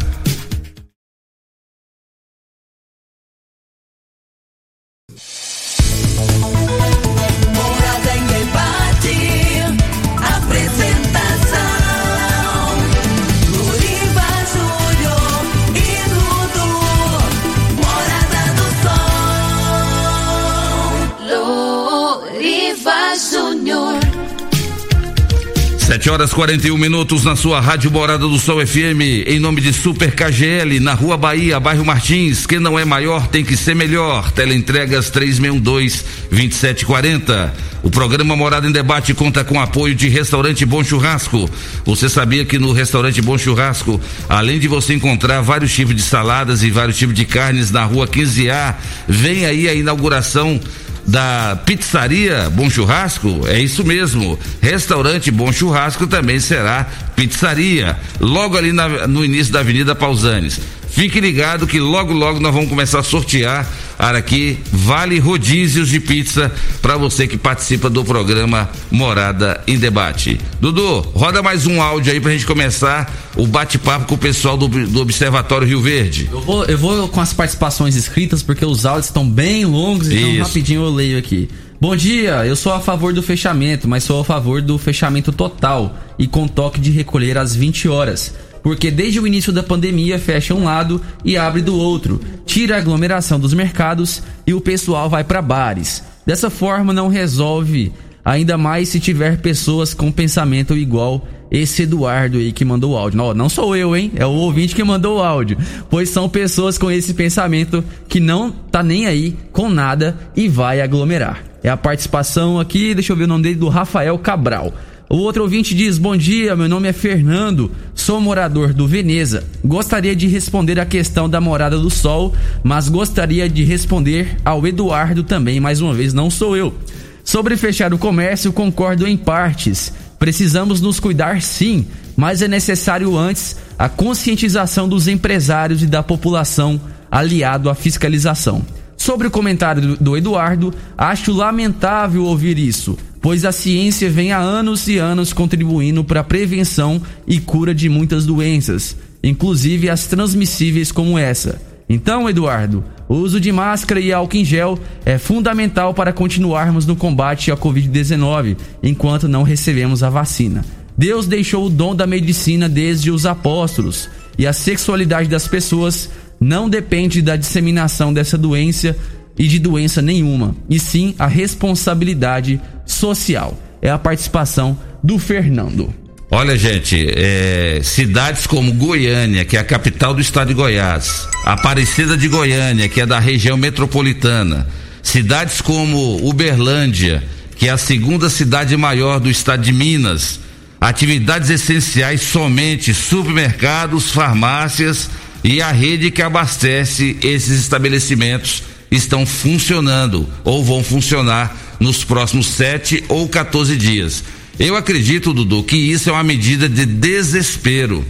[SPEAKER 4] Sete horas 41 minutos na sua Rádio Morada do Sol FM, em nome de Super KGL, na Rua Bahia, bairro Martins. Quem não é maior tem que ser melhor. Teleentregas 3612-2740. O programa Morada em Debate conta com apoio de Restaurante Bom Churrasco. Você sabia que no Restaurante Bom Churrasco, além de você encontrar vários tipos de saladas e vários tipos de carnes na Rua 15A, vem aí a inauguração da Pizzaria Bom Churrasco, é isso mesmo. Restaurante Bom Churrasco também será pizzaria, logo ali na, no início da Avenida Pausanes. Fique ligado que logo, logo nós vamos começar a sortear aqui vale rodízios de pizza para você que participa do programa Morada em Debate. Dudu, roda mais um áudio aí pra gente começar o bate-papo com o pessoal do, do Observatório Rio Verde.
[SPEAKER 1] Eu vou, eu vou com as participações escritas porque os áudios estão bem longos, então Isso. rapidinho eu leio aqui. Bom dia, eu sou a favor do fechamento, mas sou a favor do fechamento total e com toque de recolher às 20 horas porque desde o início da pandemia fecha um lado e abre do outro, tira a aglomeração dos mercados e o pessoal vai para bares. Dessa forma não resolve, ainda mais se tiver pessoas com pensamento igual esse Eduardo aí que mandou o áudio. Não, não sou eu, hein? É o ouvinte que mandou o áudio. Pois são pessoas com esse pensamento que não tá nem aí com nada e vai aglomerar. É a participação aqui, deixa eu ver o nome dele, do Rafael Cabral. O outro ouvinte diz: Bom dia, meu nome é Fernando, sou morador do Veneza. Gostaria de responder a questão da morada do sol, mas gostaria de responder ao Eduardo também, mais uma vez, não sou eu. Sobre fechar o comércio, concordo em partes. Precisamos nos cuidar sim, mas é necessário antes a conscientização dos empresários e da população, aliado à fiscalização. Sobre o comentário do Eduardo, acho lamentável ouvir isso pois a ciência vem há anos e anos contribuindo para a prevenção e cura de muitas doenças, inclusive as transmissíveis como essa. Então, Eduardo, o uso de máscara e álcool em gel é fundamental para continuarmos no combate à Covid-19 enquanto não recebemos a vacina. Deus deixou o dom da medicina desde os apóstolos e a sexualidade das pessoas não depende da disseminação dessa doença e de doença nenhuma, e sim a responsabilidade social. É a participação do Fernando.
[SPEAKER 4] Olha, gente, é, cidades como Goiânia, que é a capital do estado de Goiás, Aparecida de Goiânia, que é da região metropolitana, cidades como Uberlândia, que é a segunda cidade maior do estado de Minas, atividades essenciais somente supermercados, farmácias e a rede que abastece esses estabelecimentos estão funcionando ou vão funcionar nos próximos 7 ou 14 dias. Eu acredito, Dudu, que isso é uma medida de desespero.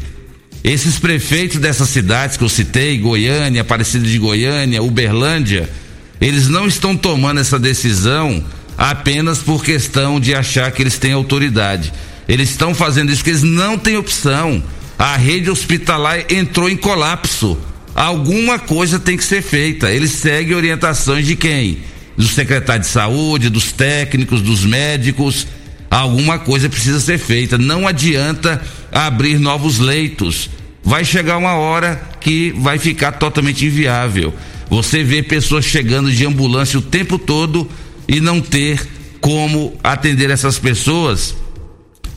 [SPEAKER 4] Esses prefeitos dessas cidades que eu citei, Goiânia, Aparecida de Goiânia, Uberlândia, eles não estão tomando essa decisão apenas por questão de achar que eles têm autoridade. Eles estão fazendo isso porque eles não têm opção. A rede hospitalar entrou em colapso. Alguma coisa tem que ser feita. Eles seguem orientações de quem? Do secretário de saúde, dos técnicos, dos médicos alguma coisa precisa ser feita. Não adianta abrir novos leitos. Vai chegar uma hora que vai ficar totalmente inviável. Você vê pessoas chegando de ambulância o tempo todo e não ter como atender essas pessoas.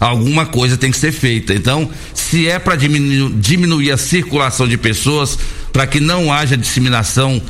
[SPEAKER 4] Alguma coisa tem que ser feita. Então, se é para diminuir, a circulação de pessoas, para que não haja disseminação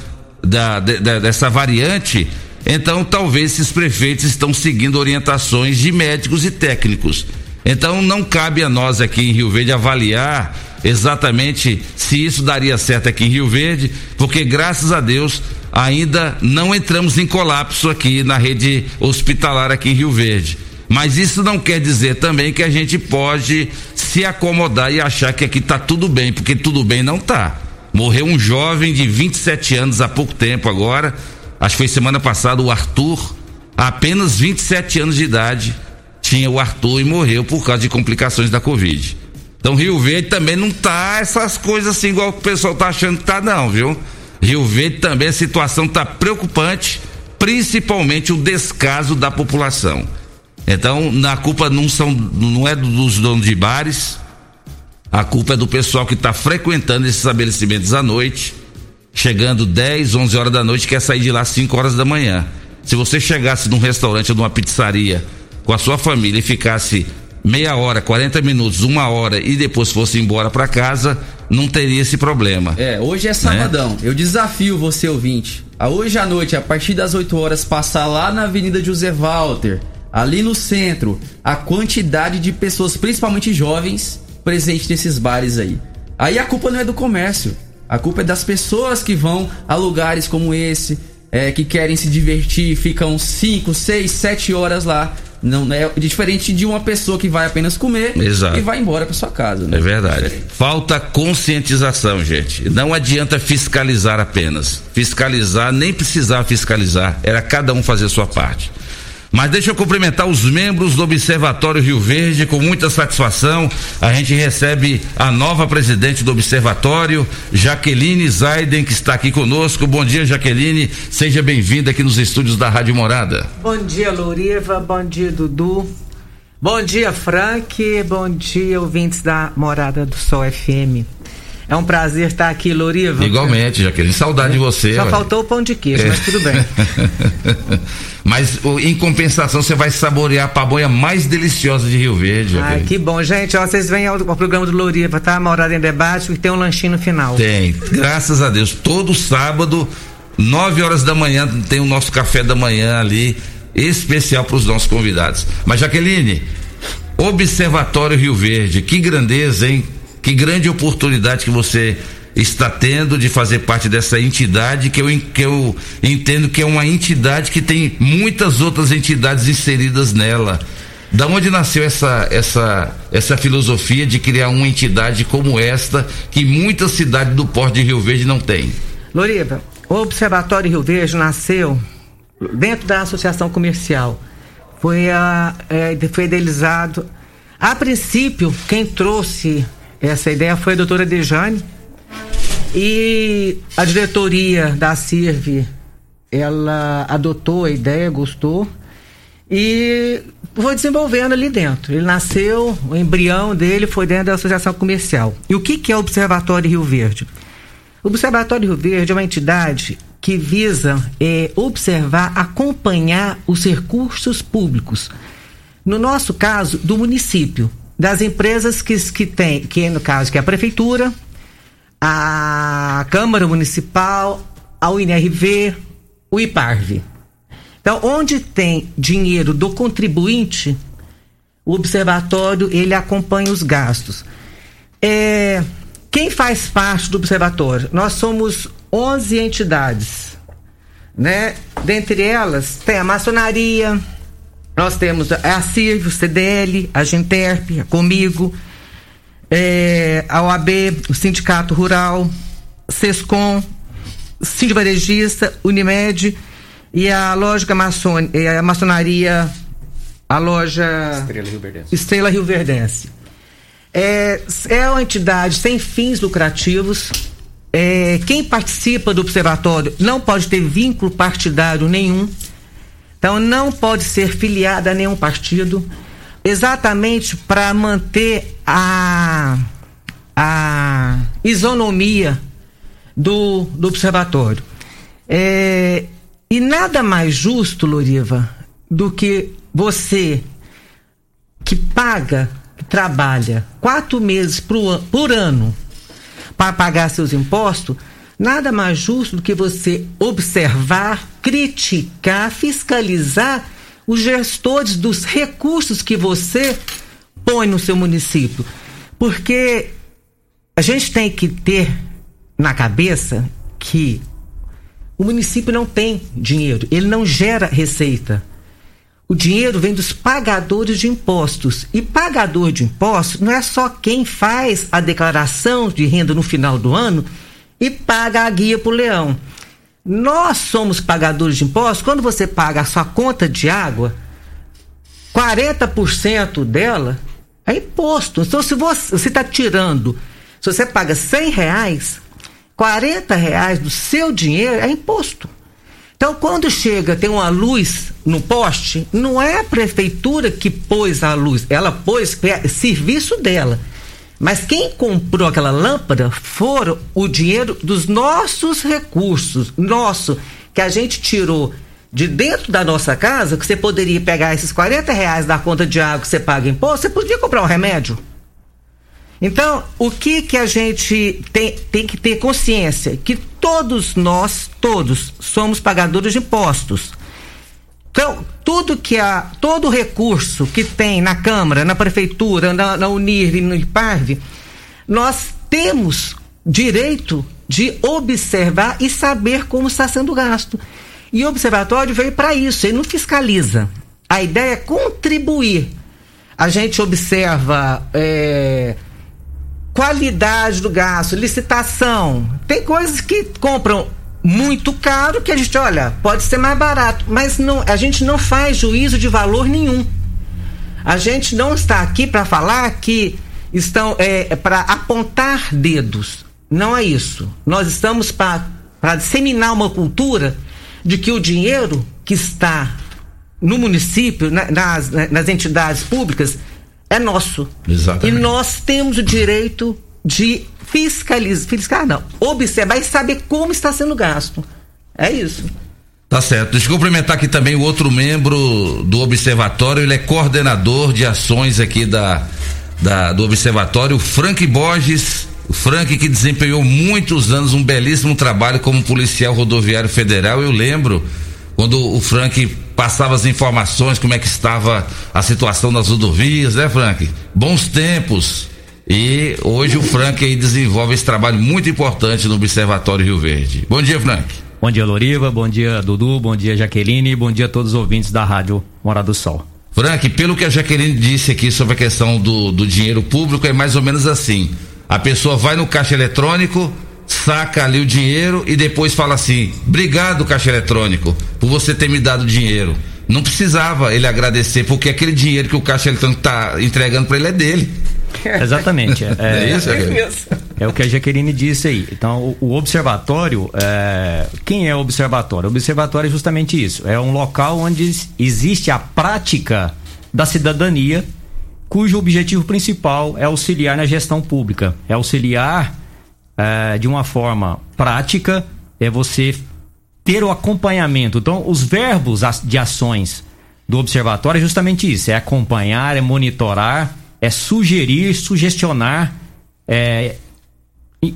[SPEAKER 4] da, dessa variante, então, talvez esses prefeitos estão seguindo orientações de médicos e técnicos. Então, não cabe a nós aqui em Rio Verde avaliar exatamente se isso daria certo aqui em Rio Verde, porque graças a Deus ainda não entramos em colapso aqui na rede hospitalar aqui em Rio Verde. Mas isso não quer dizer também que a gente pode se acomodar e achar que aqui está tudo bem, porque tudo bem não está. Morreu um jovem de 27 anos há pouco tempo agora, acho que foi semana passada, o Arthur, apenas 27 anos de idade, tinha o Arthur e morreu por causa de complicações da Covid. Então Rio Verde também não tá essas coisas assim igual o pessoal tá achando que tá não, viu? Rio Verde também a situação tá preocupante, principalmente o descaso da população. Então, na culpa não são não é dos donos de bares, a culpa é do pessoal que está frequentando esses estabelecimentos à noite chegando 10, 11 horas da noite, quer sair de lá 5 horas da manhã. Se você chegasse num restaurante ou numa pizzaria com a sua família e ficasse meia hora, 40 minutos, uma hora e depois fosse embora para casa, não teria esse problema.
[SPEAKER 1] É, hoje é sabadão. Né? Eu desafio você, ouvinte, a hoje à noite, a partir das 8 horas, passar lá na Avenida José Walter, ali no centro, a quantidade de pessoas, principalmente jovens, presentes nesses bares aí. Aí a culpa não é do comércio. A culpa é das pessoas que vão a lugares como esse, é, que querem se divertir, ficam 5, 6, 7 horas lá. Não é diferente de uma pessoa que vai apenas comer
[SPEAKER 4] Exato.
[SPEAKER 1] e vai embora para sua casa. Né?
[SPEAKER 4] É verdade. Falta conscientização, gente. Não adianta fiscalizar apenas. Fiscalizar, nem precisar fiscalizar. Era cada um fazer a sua parte. Mas deixa eu cumprimentar os membros do Observatório Rio Verde com muita satisfação. A gente recebe a nova presidente do Observatório, Jaqueline Zaiden, que está aqui conosco. Bom dia, Jaqueline. Seja bem-vinda aqui nos estúdios da Rádio Morada.
[SPEAKER 9] Bom dia, Louriva. Bom dia, Dudu. Bom dia, Frank. Bom dia, ouvintes da Morada do Sol FM. É um prazer estar aqui, Loriva.
[SPEAKER 4] Igualmente, Jaqueline. Saudade é. de você.
[SPEAKER 9] Só ué. faltou o pão de queijo, é. mas tudo bem.
[SPEAKER 4] mas em compensação, você vai saborear a pamonha mais deliciosa de Rio Verde.
[SPEAKER 9] Ai, que bom. Gente, ó, vocês vêm ao, ao programa do Loriva, tá? Morada em Debate e tem um lanchinho no final.
[SPEAKER 4] Tem. Graças a Deus. Todo sábado, 9 horas da manhã, tem o nosso café da manhã ali, especial para os nossos convidados. Mas, Jaqueline, Observatório Rio Verde, que grandeza, hein? Que grande oportunidade que você está tendo de fazer parte dessa entidade que eu, que eu entendo que é uma entidade que tem muitas outras entidades inseridas nela. Da onde nasceu essa, essa, essa filosofia de criar uma entidade como esta que muitas cidades do Porto de Rio Verde não têm?
[SPEAKER 9] Loriva, o Observatório Rio Verde nasceu dentro da Associação Comercial. Foi, a, é, foi idealizado. A princípio, quem trouxe essa ideia foi a doutora Dejane e a diretoria da CIRV, ela adotou a ideia, gostou e foi desenvolvendo ali dentro. Ele nasceu, o embrião dele foi dentro da Associação Comercial. E o que, que é o Observatório Rio Verde? O Observatório Rio Verde é uma entidade que visa é, observar, acompanhar os recursos públicos. No nosso caso, do município das empresas que, que tem, que no caso que é a prefeitura, a Câmara Municipal, a UNRV, o IPARV. Então, onde tem dinheiro do contribuinte, o observatório ele acompanha os gastos. É, quem faz parte do observatório? Nós somos 11 entidades. né? Dentre elas tem a maçonaria, nós temos a CIRV, o CDL, a Genterp, a Comigo, é, a OAB, o Sindicato Rural, SESCOM, Sindicato Varejista, Unimed e a lógica maçon, a maçonaria, a loja
[SPEAKER 10] Estrela Rio Verdense.
[SPEAKER 9] Estrela Rio Verdense. É, é uma entidade sem fins lucrativos. É, quem participa do observatório não pode ter vínculo partidário nenhum. Então não pode ser filiada a nenhum partido, exatamente para manter a, a isonomia do, do observatório. É, e nada mais justo, Loriva, do que você que paga, que trabalha quatro meses por, por ano para pagar seus impostos, nada mais justo do que você observar, criticar, fiscalizar os gestores dos recursos que você põe no seu município. Porque a gente tem que ter na cabeça que o município não tem dinheiro, ele não gera receita. O dinheiro vem dos pagadores de impostos. E pagador de impostos não é só quem faz a declaração de renda no final do ano e paga a guia para o leão. Nós somos pagadores de impostos. Quando você paga a sua conta de água, 40% dela é imposto. Então, se você está tirando, se você paga 100 reais, 40 reais do seu dinheiro é imposto. Então, quando chega, tem uma luz no poste, não é a prefeitura que pôs a luz, ela pôs é serviço dela. Mas quem comprou aquela lâmpada foram o dinheiro dos nossos recursos, nosso, que a gente tirou de dentro da nossa casa, que você poderia pegar esses 40 reais da conta de água que você paga imposto, você podia comprar um remédio. Então, o que que a gente tem, tem que ter consciência? Que todos nós, todos, somos pagadores de impostos. Então, tudo que a, todo recurso que tem na Câmara, na Prefeitura, na, na Unir e no IPARV, nós temos direito de observar e saber como está sendo gasto. E o observatório veio para isso, ele não fiscaliza. A ideia é contribuir. A gente observa. É, qualidade do gasto, licitação. Tem coisas que compram muito caro que a gente, olha, pode ser mais barato, mas não, a gente não faz juízo de valor nenhum. A gente não está aqui para falar que estão é, para apontar dedos. Não é isso. Nós estamos para disseminar uma cultura de que o dinheiro que está no município, na, nas, nas entidades públicas, é nosso.
[SPEAKER 4] Exatamente.
[SPEAKER 9] E nós temos o direito de fiscalizar, fiscalizar não, observar e saber como está sendo gasto. É isso.
[SPEAKER 4] Tá certo. Deixa eu cumprimentar aqui também o outro membro do observatório, ele é coordenador de ações aqui da, da do observatório, Frank Borges. O Frank que desempenhou muitos anos um belíssimo trabalho como policial rodoviário federal. Eu lembro quando o Frank passava as informações, como é que estava a situação das rodovias, né, Frank? Bons tempos. E hoje o Frank aí desenvolve esse trabalho muito importante no Observatório Rio Verde. Bom dia, Frank.
[SPEAKER 10] Bom dia, Loriva. Bom dia, Dudu. Bom dia, Jaqueline. Bom dia a todos os ouvintes da Rádio Morada do Sol.
[SPEAKER 4] Frank, pelo que a Jaqueline disse aqui sobre a questão do, do dinheiro público, é mais ou menos assim. A pessoa vai no caixa eletrônico, saca ali o dinheiro e depois fala assim: obrigado, caixa eletrônico, por você ter me dado dinheiro. Não precisava ele agradecer, porque aquele dinheiro que o caixa eletrônico está entregando para ele é dele.
[SPEAKER 10] Exatamente. É,
[SPEAKER 4] é isso,
[SPEAKER 10] é, é, o que a Jaqueline disse aí. Então, o, o observatório, é, quem é o observatório? O observatório é justamente isso. É um local onde existe a prática da cidadania, cujo objetivo principal é auxiliar na gestão pública, é auxiliar é, de uma forma prática, é você ter o acompanhamento. Então, os verbos de ações do observatório é justamente isso: é acompanhar, é monitorar, é sugerir, sugestionar é,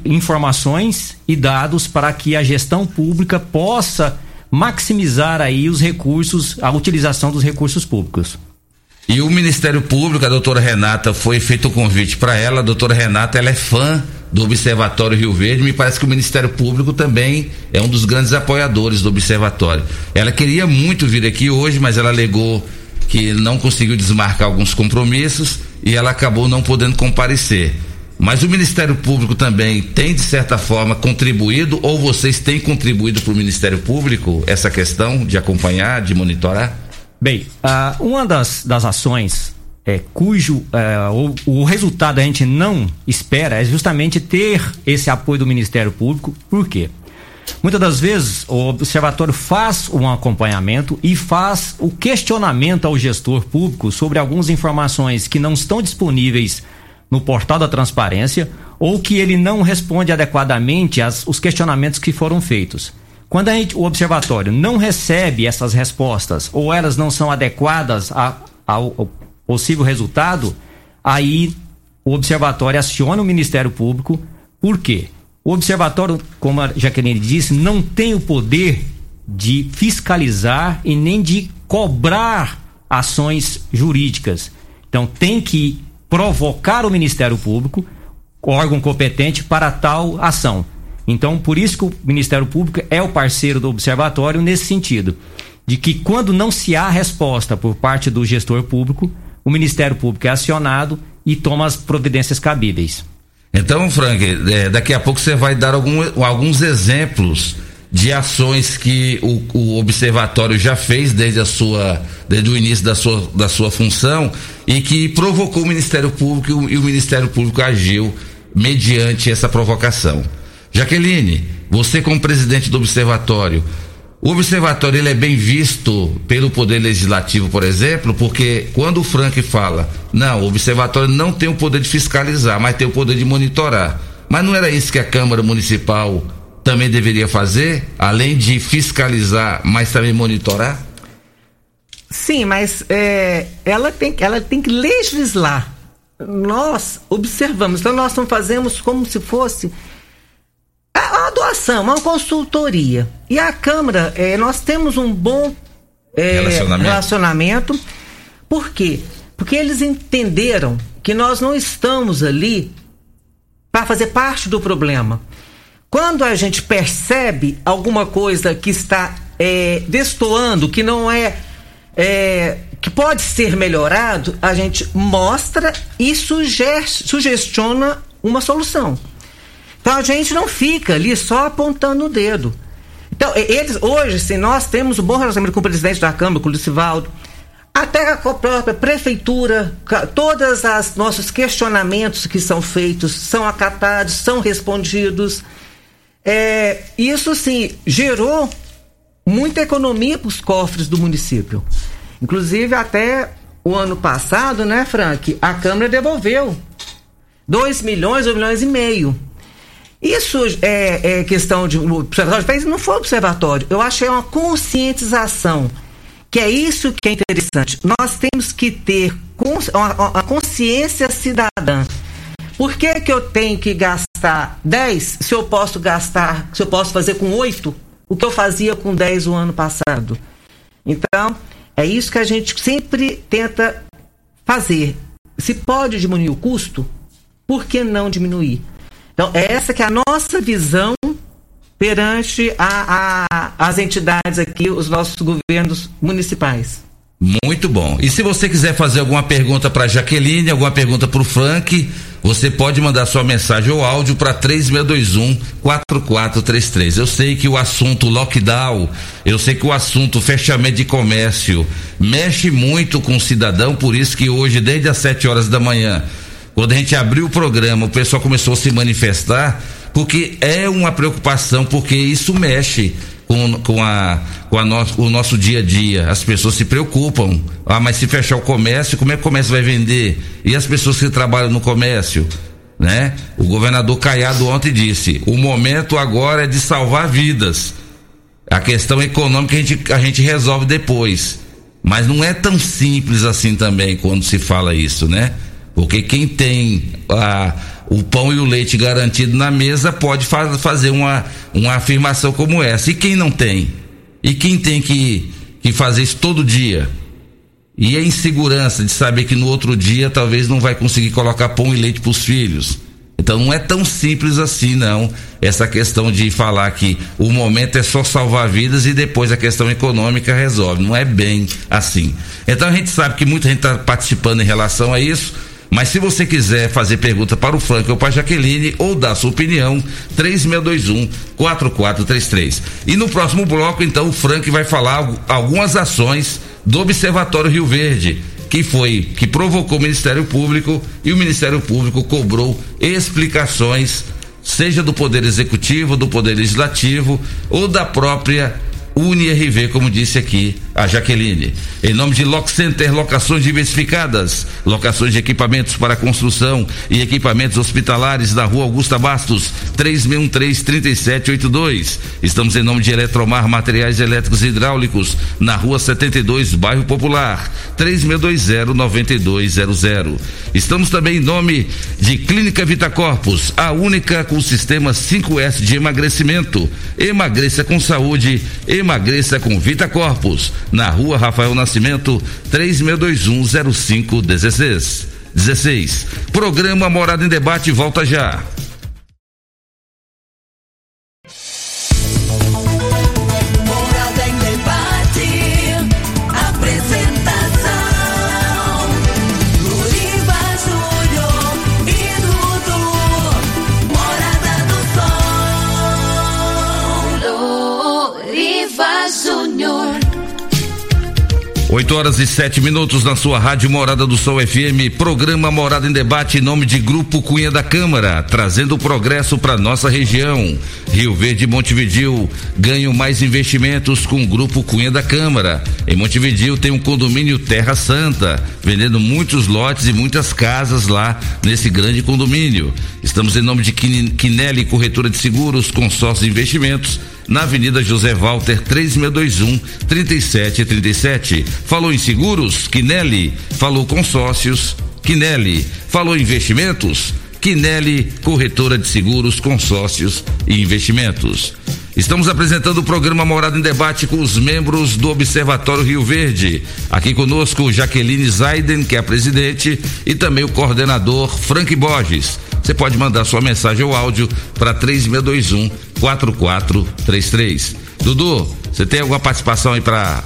[SPEAKER 10] informações e dados para que a gestão pública possa maximizar aí os recursos, a utilização dos recursos públicos.
[SPEAKER 4] E o Ministério Público, a doutora Renata, foi feito o um convite para ela. A doutora Renata, ela é fã do Observatório Rio Verde. Me parece que o Ministério Público também é um dos grandes apoiadores do Observatório. Ela queria muito vir aqui hoje, mas ela alegou que não conseguiu desmarcar alguns compromissos e ela acabou não podendo comparecer. Mas o Ministério Público também tem, de certa forma, contribuído, ou vocês têm contribuído para o Ministério Público essa questão de acompanhar, de monitorar?
[SPEAKER 10] Bem, uh, uma das, das ações é, cujo é, o, o, resultado a gente não espera é justamente ter esse apoio do Ministério Público. Por quê? Muitas das vezes o observatório faz um acompanhamento e faz o questionamento ao gestor público sobre algumas informações que não estão disponíveis no portal da transparência ou que ele não responde adequadamente aos questionamentos que foram feitos. Quando gente, o observatório não recebe essas respostas ou elas não são adequadas a, ao possível resultado, aí o observatório aciona o Ministério Público. Por quê? O observatório, como a Jaqueline disse, não tem o poder de fiscalizar e nem de cobrar ações jurídicas. Então tem que provocar o Ministério Público, órgão competente, para tal ação. Então, por isso que o Ministério Público é o parceiro do observatório nesse sentido, de que quando não se há resposta por parte do gestor público, o Ministério Público é acionado e toma as providências cabíveis.
[SPEAKER 4] Então, Frank, é, daqui a pouco você vai dar algum, alguns exemplos de ações que o, o, observatório já fez desde a sua desde o início da sua, da sua função e que provocou o Ministério Público e o, e o Ministério Público agiu mediante essa provocação. Jaqueline, você como presidente do observatório, o observatório ele é bem visto pelo Poder Legislativo, por exemplo, porque quando o Frank fala, não, o observatório não tem o poder de fiscalizar, mas tem o poder de monitorar. Mas não era isso que a Câmara Municipal também deveria fazer, além de fiscalizar, mas também monitorar?
[SPEAKER 9] Sim, mas é, ela, tem, ela tem que legislar. Nós observamos, então nós não fazemos como se fosse doação, uma consultoria. E a Câmara, é, nós temos um bom é, relacionamento. relacionamento. Por quê? Porque eles entenderam que nós não estamos ali para fazer parte do problema. Quando a gente percebe alguma coisa que está é, destoando, que não é, é, que pode ser melhorado, a gente mostra e sugestiona uma solução. Então a gente não fica ali só apontando o dedo. Então, eles, hoje, sim, nós temos um bom relacionamento com o presidente da Câmara, com o Lucivaldo, até com a própria prefeitura, todos os nossos questionamentos que são feitos são acatados, são respondidos. É, isso, sim, gerou muita economia para os cofres do município. Inclusive, até o ano passado, né, Frank, a Câmara devolveu 2 milhões, 2 milhões e meio isso é, é questão de observatório, não foi observatório. Eu achei uma conscientização, que é isso que é interessante. Nós temos que ter a consciência cidadã. Por que, que eu tenho que gastar 10 se eu posso gastar, se eu posso fazer com 8 o que eu fazia com 10 o ano passado? Então, é isso que a gente sempre tenta fazer. Se pode diminuir o custo, por que não diminuir? Então, essa que é a nossa visão perante a, a, as entidades aqui, os nossos governos municipais.
[SPEAKER 4] Muito bom. E se você quiser fazer alguma pergunta para Jaqueline, alguma pergunta para o Frank, você pode mandar sua mensagem ou áudio para 3621 4433. Eu sei que o assunto lockdown, eu sei que o assunto fechamento de comércio mexe muito com o cidadão, por isso que hoje, desde as 7 horas da manhã, quando a gente abriu o programa, o pessoal começou a se manifestar, porque é uma preocupação, porque isso mexe com, com, a, com a no, o nosso dia a dia. As pessoas se preocupam. Ah, mas se fechar o comércio, como é que o comércio vai vender? E as pessoas que trabalham no comércio? Né? O governador Caiado ontem disse: o momento agora é de salvar vidas. A questão econômica a gente, a gente resolve depois. Mas não é tão simples assim também quando se fala isso, né? Porque quem tem a, o pão e o leite garantido na mesa pode faz, fazer uma, uma afirmação como essa. E quem não tem? E quem tem que, que fazer isso todo dia? E a insegurança de saber que no outro dia talvez não vai conseguir colocar pão e leite para os filhos. Então não é tão simples assim, não. Essa questão de falar que o momento é só salvar vidas e depois a questão econômica resolve. Não é bem assim. Então a gente sabe que muita gente está participando em relação a isso. Mas se você quiser fazer pergunta para o Frank ou para a Jaqueline ou dar sua opinião, 3621 4433. E no próximo bloco, então, o Frank vai falar algumas ações do Observatório Rio Verde que foi que provocou o Ministério Público e o Ministério Público cobrou explicações, seja do Poder Executivo, do Poder Legislativo ou da própria UniRV, como disse aqui a Jaqueline. Em nome de Lock Center, locações diversificadas, locações de equipamentos para construção e equipamentos hospitalares da rua Augusta Bastos, 3613-3782. Estamos em nome de Eletromar Materiais Elétricos e Hidráulicos, na rua 72, bairro Popular, 3620-9200. Estamos também em nome de Clínica Vita Corpus, a única com sistema 5S de emagrecimento. Emagreça com saúde, emagreça com Vita Corpus, na rua Rafael Nascimento, 36210516. 16. Programa Morada em Debate volta já. 8 horas e 7 minutos na sua Rádio Morada do Sol FM, programa Morada em Debate em nome de Grupo Cunha da Câmara, trazendo progresso para nossa região. Rio Verde e Montevidil ganham mais investimentos com o Grupo Cunha da Câmara. Em Montevidil tem um condomínio Terra Santa, vendendo muitos lotes e muitas casas lá nesse grande condomínio. Estamos em nome de Quinelli Corretora de Seguros, consórcio de investimentos na Avenida José Walter 3621 3737. Falou em seguros? Quinelli. Falou consórcios? Quinelli. Falou investimentos? Quinelli, corretora de seguros, consórcios e investimentos. Estamos apresentando o programa Morada em Debate com os membros do Observatório Rio Verde. Aqui conosco Jaqueline Zaiden, que é a presidente, e também o coordenador Frank Borges. Você pode mandar sua mensagem ou áudio para 3621 4433. Dudu, você tem alguma participação aí para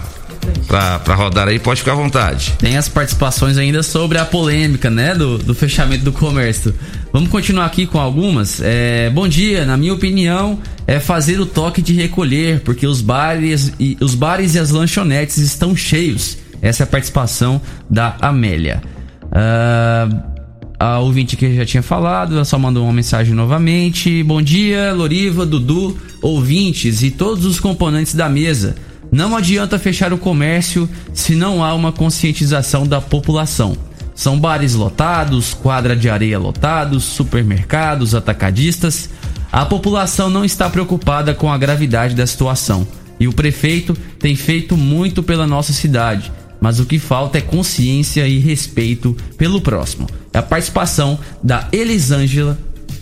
[SPEAKER 4] para rodar aí, pode ficar à vontade.
[SPEAKER 1] Tem as participações ainda sobre a polêmica, né, do, do fechamento do comércio. Vamos continuar aqui com algumas. É, bom dia, na minha opinião, é fazer o toque de recolher, porque os bares e os bares e as lanchonetes estão cheios. Essa é a participação da Amélia. Uh, a ouvinte que já tinha falado, ela só mandou uma mensagem novamente. Bom dia, Loriva, Dudu, ouvintes e todos os componentes da mesa. Não adianta fechar o comércio se não há uma conscientização da população. São bares lotados, quadra de areia lotados, supermercados, atacadistas. A população não está preocupada com a gravidade da situação e o prefeito tem feito muito pela nossa cidade, mas o que falta é consciência e respeito pelo próximo. É a participação da Elisângela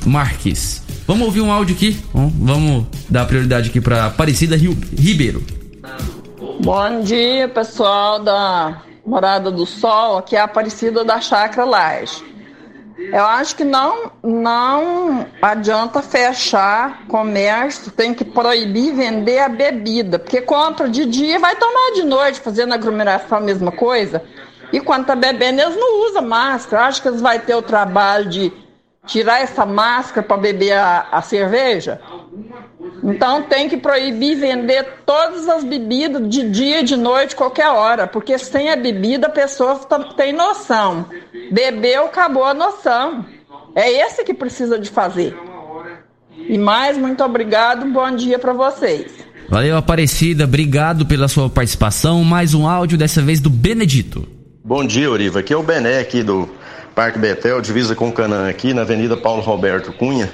[SPEAKER 1] Marques. Vamos ouvir um áudio aqui? Vamos dar prioridade aqui para Aparecida Ribeiro.
[SPEAKER 11] Bom dia, pessoal da Morada do Sol. Aqui é a Aparecida da Chácara Laje. Eu acho que não, não adianta fechar comércio, tem que proibir vender a bebida, porque compra de dia vai tomar de noite, fazendo aglomeração a mesma coisa. E quando tá bebendo, eles não usam máscara. Acho que eles vão ter o trabalho de tirar essa máscara para beber a, a cerveja. Então tem que proibir vender todas as bebidas de dia, de noite, qualquer hora, porque sem a bebida a pessoa tem noção. Bebeu, acabou a noção. É esse que precisa de fazer. E mais, muito obrigado, bom dia para vocês.
[SPEAKER 1] Valeu, Aparecida, obrigado pela sua participação. Mais um áudio, dessa vez do Benedito.
[SPEAKER 12] Bom dia, Oriva. Aqui é o Bené, aqui do Parque Betel, divisa com o Canã, aqui na Avenida Paulo Roberto Cunha.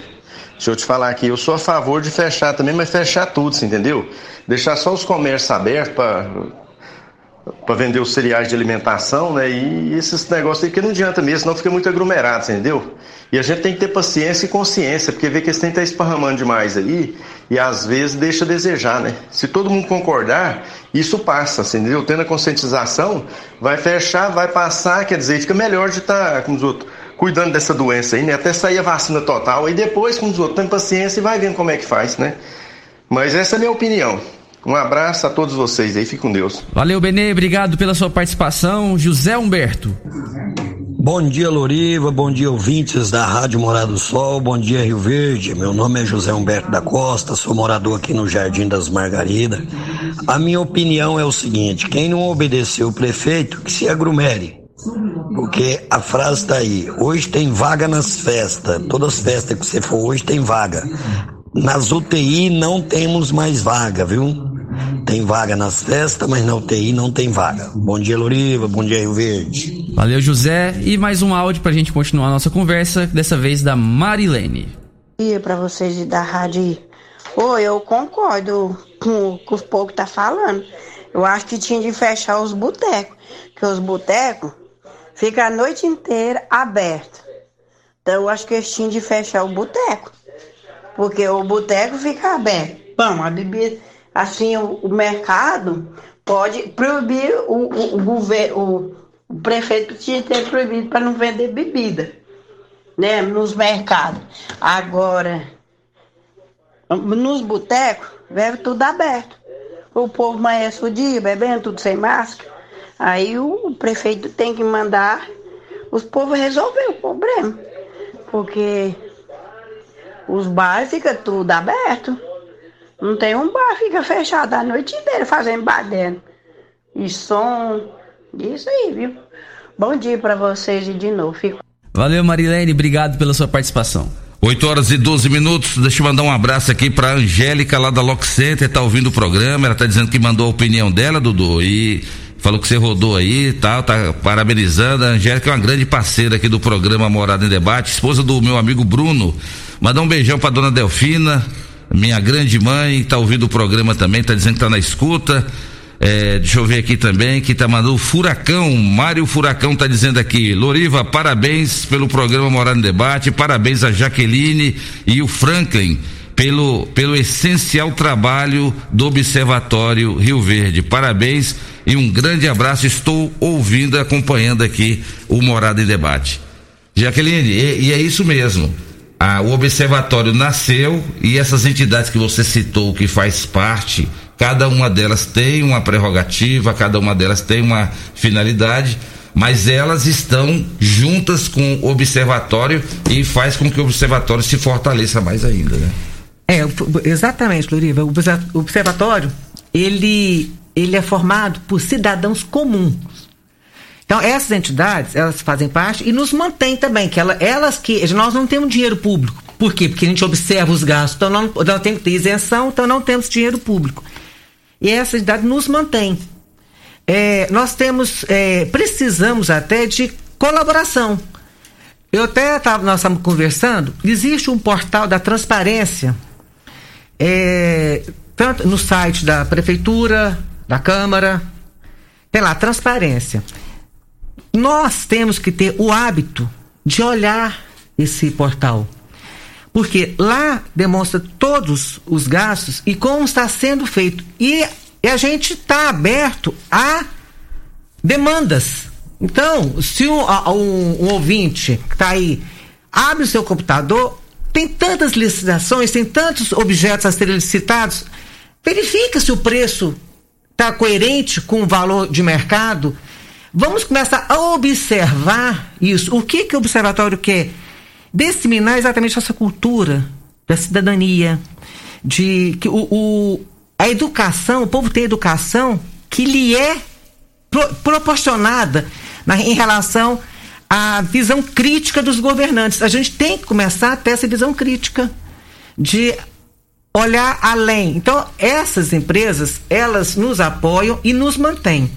[SPEAKER 12] Deixa eu te falar aqui, eu sou a favor de fechar também, mas fechar tudo, você entendeu? Deixar só os comércios abertos para vender os cereais de alimentação, né? E esses negócios aí que não adianta mesmo, senão fica muito aglomerado, entendeu? E a gente tem que ter paciência e consciência, porque vê que têm que estar esparramando demais aí e às vezes deixa a desejar, né? Se todo mundo concordar, isso passa, entendeu? Tendo a conscientização, vai fechar, vai passar, quer dizer, fica melhor de estar, tá, como os outros, cuidando dessa doença aí, né? Até sair a vacina total. E depois, com os outros, tem paciência e vai vendo como é que faz, né? Mas essa é a minha opinião. Um abraço a todos vocês aí, fique com Deus.
[SPEAKER 1] Valeu, Benê, obrigado pela sua participação. José Humberto.
[SPEAKER 13] Bom dia, Loriva. Bom dia, ouvintes da Rádio Morado do Sol. Bom dia, Rio Verde. Meu nome é José Humberto da Costa, sou morador aqui no Jardim das Margaridas. A minha opinião é o seguinte: quem não obedeceu o prefeito, que se agrumere. Porque a frase está aí. Hoje tem vaga nas festas. Todas as festas que você for hoje tem vaga. Nas UTI não temos mais vaga, viu? Tem vaga nas festas, mas na UTI não tem vaga. Bom dia, Loriva. Bom dia, Rio Verde.
[SPEAKER 1] Valeu, José. E mais um áudio pra gente continuar a nossa conversa, dessa vez da Marilene.
[SPEAKER 14] dia para vocês da rádio. Ô, eu concordo com, com os poucos que tá falando. Eu acho que tinha de fechar os botecos. Porque os botecos ficam a noite inteira abertos. Então acho que eles tinham de fechar o boteco. Porque o boteco fica aberto. Bom, a bebida assim, o, o mercado pode proibir o, o, o governo, o, prefeito tinha que ter proibido para não vender bebida, né, nos mercados. Agora, nos botecos, bebe tudo aberto. O povo amanhece o dia bebendo tudo sem máscara. Aí o, prefeito tem que mandar os povos resolver o problema. Porque os bares ficam tudo aberto. Não tem um bar, fica fechado a noite inteira fazendo bar dentro. E som, isso aí, viu? Bom dia para vocês e de novo. Fico...
[SPEAKER 1] Valeu, Marilene, obrigado pela sua participação.
[SPEAKER 4] 8 horas e 12 minutos. Deixa eu mandar um abraço aqui pra Angélica lá da Lock Center, tá ouvindo o programa. Ela tá dizendo que mandou a opinião dela, Dudu, e falou que você rodou aí e tal, tá parabenizando. A Angélica é uma grande parceira aqui do programa Morada em Debate, esposa do meu amigo Bruno. Mandar um beijão pra dona Delfina, minha grande mãe, está ouvindo o programa também, está dizendo que está na escuta. É, deixa eu ver aqui também, que tá mandando o Furacão, Mário Furacão está dizendo aqui, Loriva, parabéns pelo programa Morar no Debate, parabéns a Jaqueline e o Franklin pelo, pelo essencial trabalho do Observatório Rio Verde. Parabéns e um grande abraço. Estou ouvindo, acompanhando aqui o Morada em Debate. Jaqueline, e, e é isso mesmo a, o observatório nasceu e essas entidades que você citou, que faz parte, cada uma delas tem uma prerrogativa, cada uma delas tem uma finalidade, mas elas estão juntas com o observatório e faz com que o observatório se fortaleça mais ainda, né?
[SPEAKER 9] É, exatamente, Loriva. O observatório, ele, ele é formado por cidadãos comuns então, essas entidades, elas fazem parte e nos mantêm também, que ela, elas que. Nós não temos dinheiro público. Por quê? Porque a gente observa os gastos, então não, não tem que ter isenção, então não temos dinheiro público. E essa entidade nos mantém. É, nós temos, é, precisamos até de colaboração. Eu até tava, nós estamos conversando, existe um portal da transparência, é, tanto no site da prefeitura, da Câmara, lá, transparência. Nós temos que ter o hábito de olhar esse portal. Porque lá demonstra todos os gastos e como está sendo feito. E, e a gente está aberto a demandas. Então, se um, um, um ouvinte que está aí abre o seu computador, tem tantas licitações, tem tantos objetos a serem licitados, verifica se o preço está coerente com o valor de mercado Vamos começar a observar isso. O que, que o observatório quer? Disseminar exatamente essa cultura da cidadania, de que o, o a educação, o povo tem educação que lhe é pro, proporcionada na, em relação à visão crítica dos governantes. A gente tem que começar a ter essa visão crítica de olhar além. Então, essas empresas, elas nos apoiam e nos mantêm.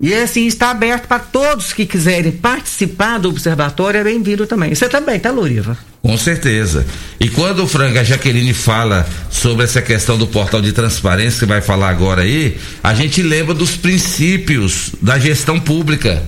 [SPEAKER 9] E assim, está aberto para todos que quiserem participar do observatório, é bem-vindo também. Você também, tá, Luriva?
[SPEAKER 4] Com certeza. E quando o Franga Jaqueline fala sobre essa questão do portal de transparência que vai falar agora aí, a gente lembra dos princípios da gestão pública,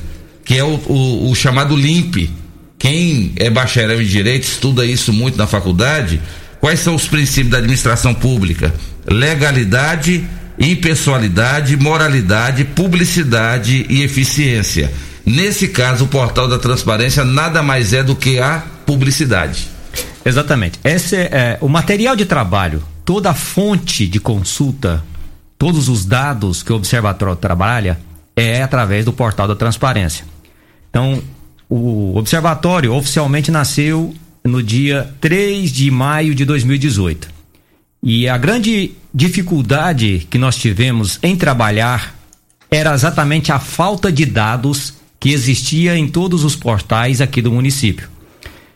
[SPEAKER 4] que é o, o, o chamado LIMP. Quem é bacharel em direito estuda isso muito na faculdade. Quais são os princípios da administração pública? Legalidade, impessoalidade, moralidade, publicidade e eficiência. Nesse caso, o portal da transparência nada mais é do que a publicidade.
[SPEAKER 10] Exatamente. Esse é, é o material de trabalho, toda a fonte de consulta, todos os dados que o observatório trabalha é através do portal da transparência. Então, o observatório oficialmente nasceu no dia 3 de maio de 2018. E a grande dificuldade que nós tivemos em trabalhar era exatamente a falta de dados que existia em todos os portais aqui do município.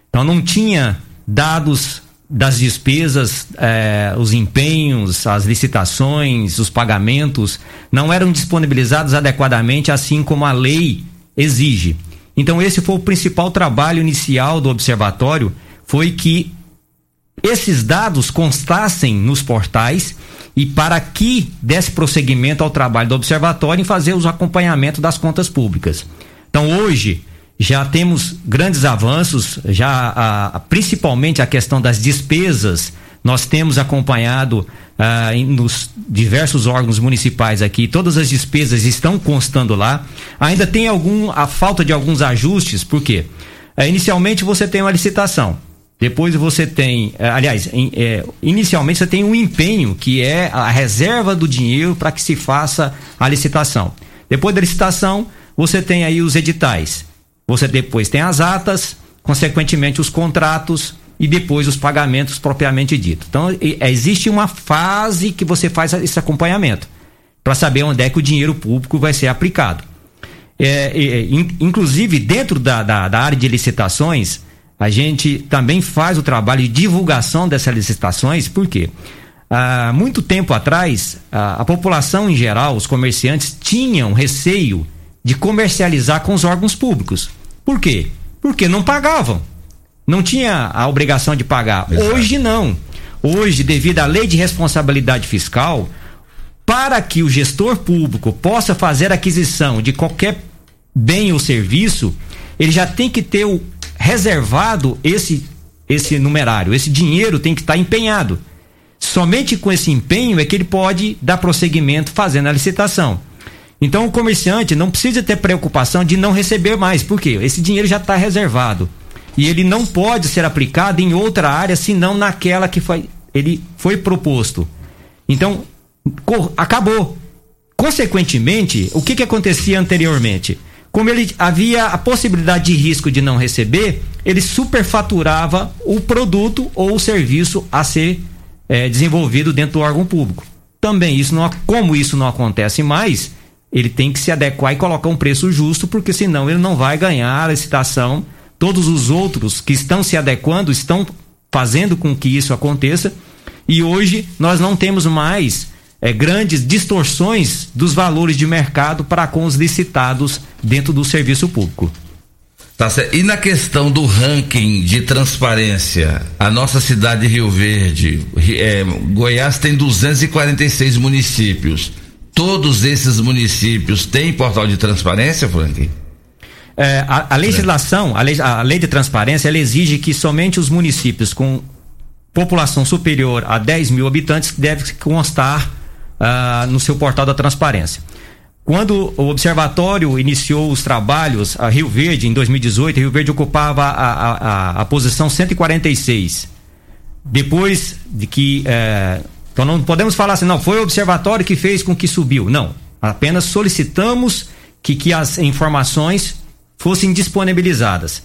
[SPEAKER 10] Então não tinha dados das despesas, eh, os empenhos, as licitações, os pagamentos não eram disponibilizados adequadamente, assim como a lei exige. Então esse foi o principal trabalho inicial do observatório, foi que esses dados constassem nos portais e para que desse prosseguimento ao trabalho do observatório em fazer os acompanhamentos das contas públicas. Então hoje já temos grandes avanços, já a, principalmente a questão das despesas, nós temos acompanhado ah, nos diversos órgãos municipais aqui, todas as despesas estão constando lá. Ainda tem algum a falta de alguns ajustes, por quê? Eh, inicialmente você tem uma licitação. Depois você tem, eh, aliás, é, inicialmente você tem um empenho, que é a reserva do dinheiro para que se faça a licitação. Depois da licitação, você tem aí os editais. Você depois tem as atas, consequentemente os contratos e depois os pagamentos propriamente dito. Então, é, existe uma fase que você faz esse acompanhamento para saber onde é que o dinheiro público vai ser aplicado. É, é, inclusive, dentro da, da, da área de licitações, a gente também faz o trabalho de divulgação dessas licitações, por quê? Há muito tempo atrás, a, a, população em geral, os comerciantes, tinham receio de comercializar com os órgãos públicos. Por quê? Porque não pagavam. Não tinha a obrigação de pagar. Exato. Hoje não. Hoje, devido à lei de responsabilidade fiscal, para que o gestor público possa fazer aquisição de qualquer bem ou serviço, ele já tem que ter o reservado esse esse numerário, esse dinheiro tem que estar empenhado. Somente com esse empenho é que ele pode dar prosseguimento fazendo a licitação. Então o comerciante não precisa ter preocupação de não receber mais, porque esse dinheiro já está reservado e ele não pode ser aplicado em outra área senão naquela que foi ele foi proposto. Então acabou. Consequentemente, o que que acontecia anteriormente? como ele havia a possibilidade de risco de não receber, ele superfaturava o produto ou o serviço a ser é, desenvolvido dentro do órgão público. Também isso não, como isso não acontece mais, ele tem que se adequar e colocar um preço justo, porque senão ele não vai ganhar a licitação. Todos os outros que estão se adequando estão fazendo com que isso aconteça. E hoje nós não temos mais é, grandes distorções dos valores de mercado para com os licitados dentro do serviço público.
[SPEAKER 4] Tá certo. E na questão do ranking de transparência, a nossa cidade de Rio Verde, é, Goiás tem 246 municípios. Todos esses municípios têm portal de transparência, Frank?
[SPEAKER 10] É, a, a, legislação, a lei, a lei de transparência, ela exige que somente os municípios com população superior a 10 mil habitantes devem constar ah, no seu portal da transparência. Quando o observatório iniciou os trabalhos, a Rio Verde, em 2018, Rio Verde ocupava a, a, a, a posição 146. Depois de que. Eh, então não podemos falar assim, não, foi o observatório que fez com que subiu. Não. Apenas solicitamos que, que as informações fossem disponibilizadas.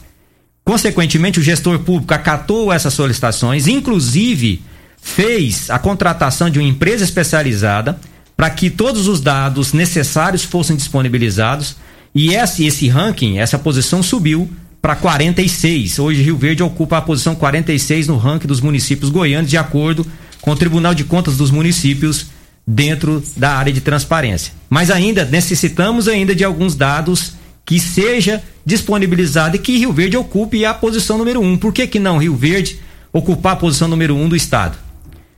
[SPEAKER 10] Consequentemente, o gestor público acatou essas solicitações, inclusive fez a contratação de uma empresa especializada para que todos os dados necessários fossem disponibilizados e esse, esse ranking, essa posição subiu para 46. Hoje Rio Verde ocupa a posição 46 no ranking dos municípios goianos, de acordo com o Tribunal de Contas dos Municípios dentro da área de transparência. Mas ainda necessitamos ainda de alguns dados que seja disponibilizado e que Rio Verde ocupe a posição número um. Por que, que não Rio Verde ocupar a posição número um do estado?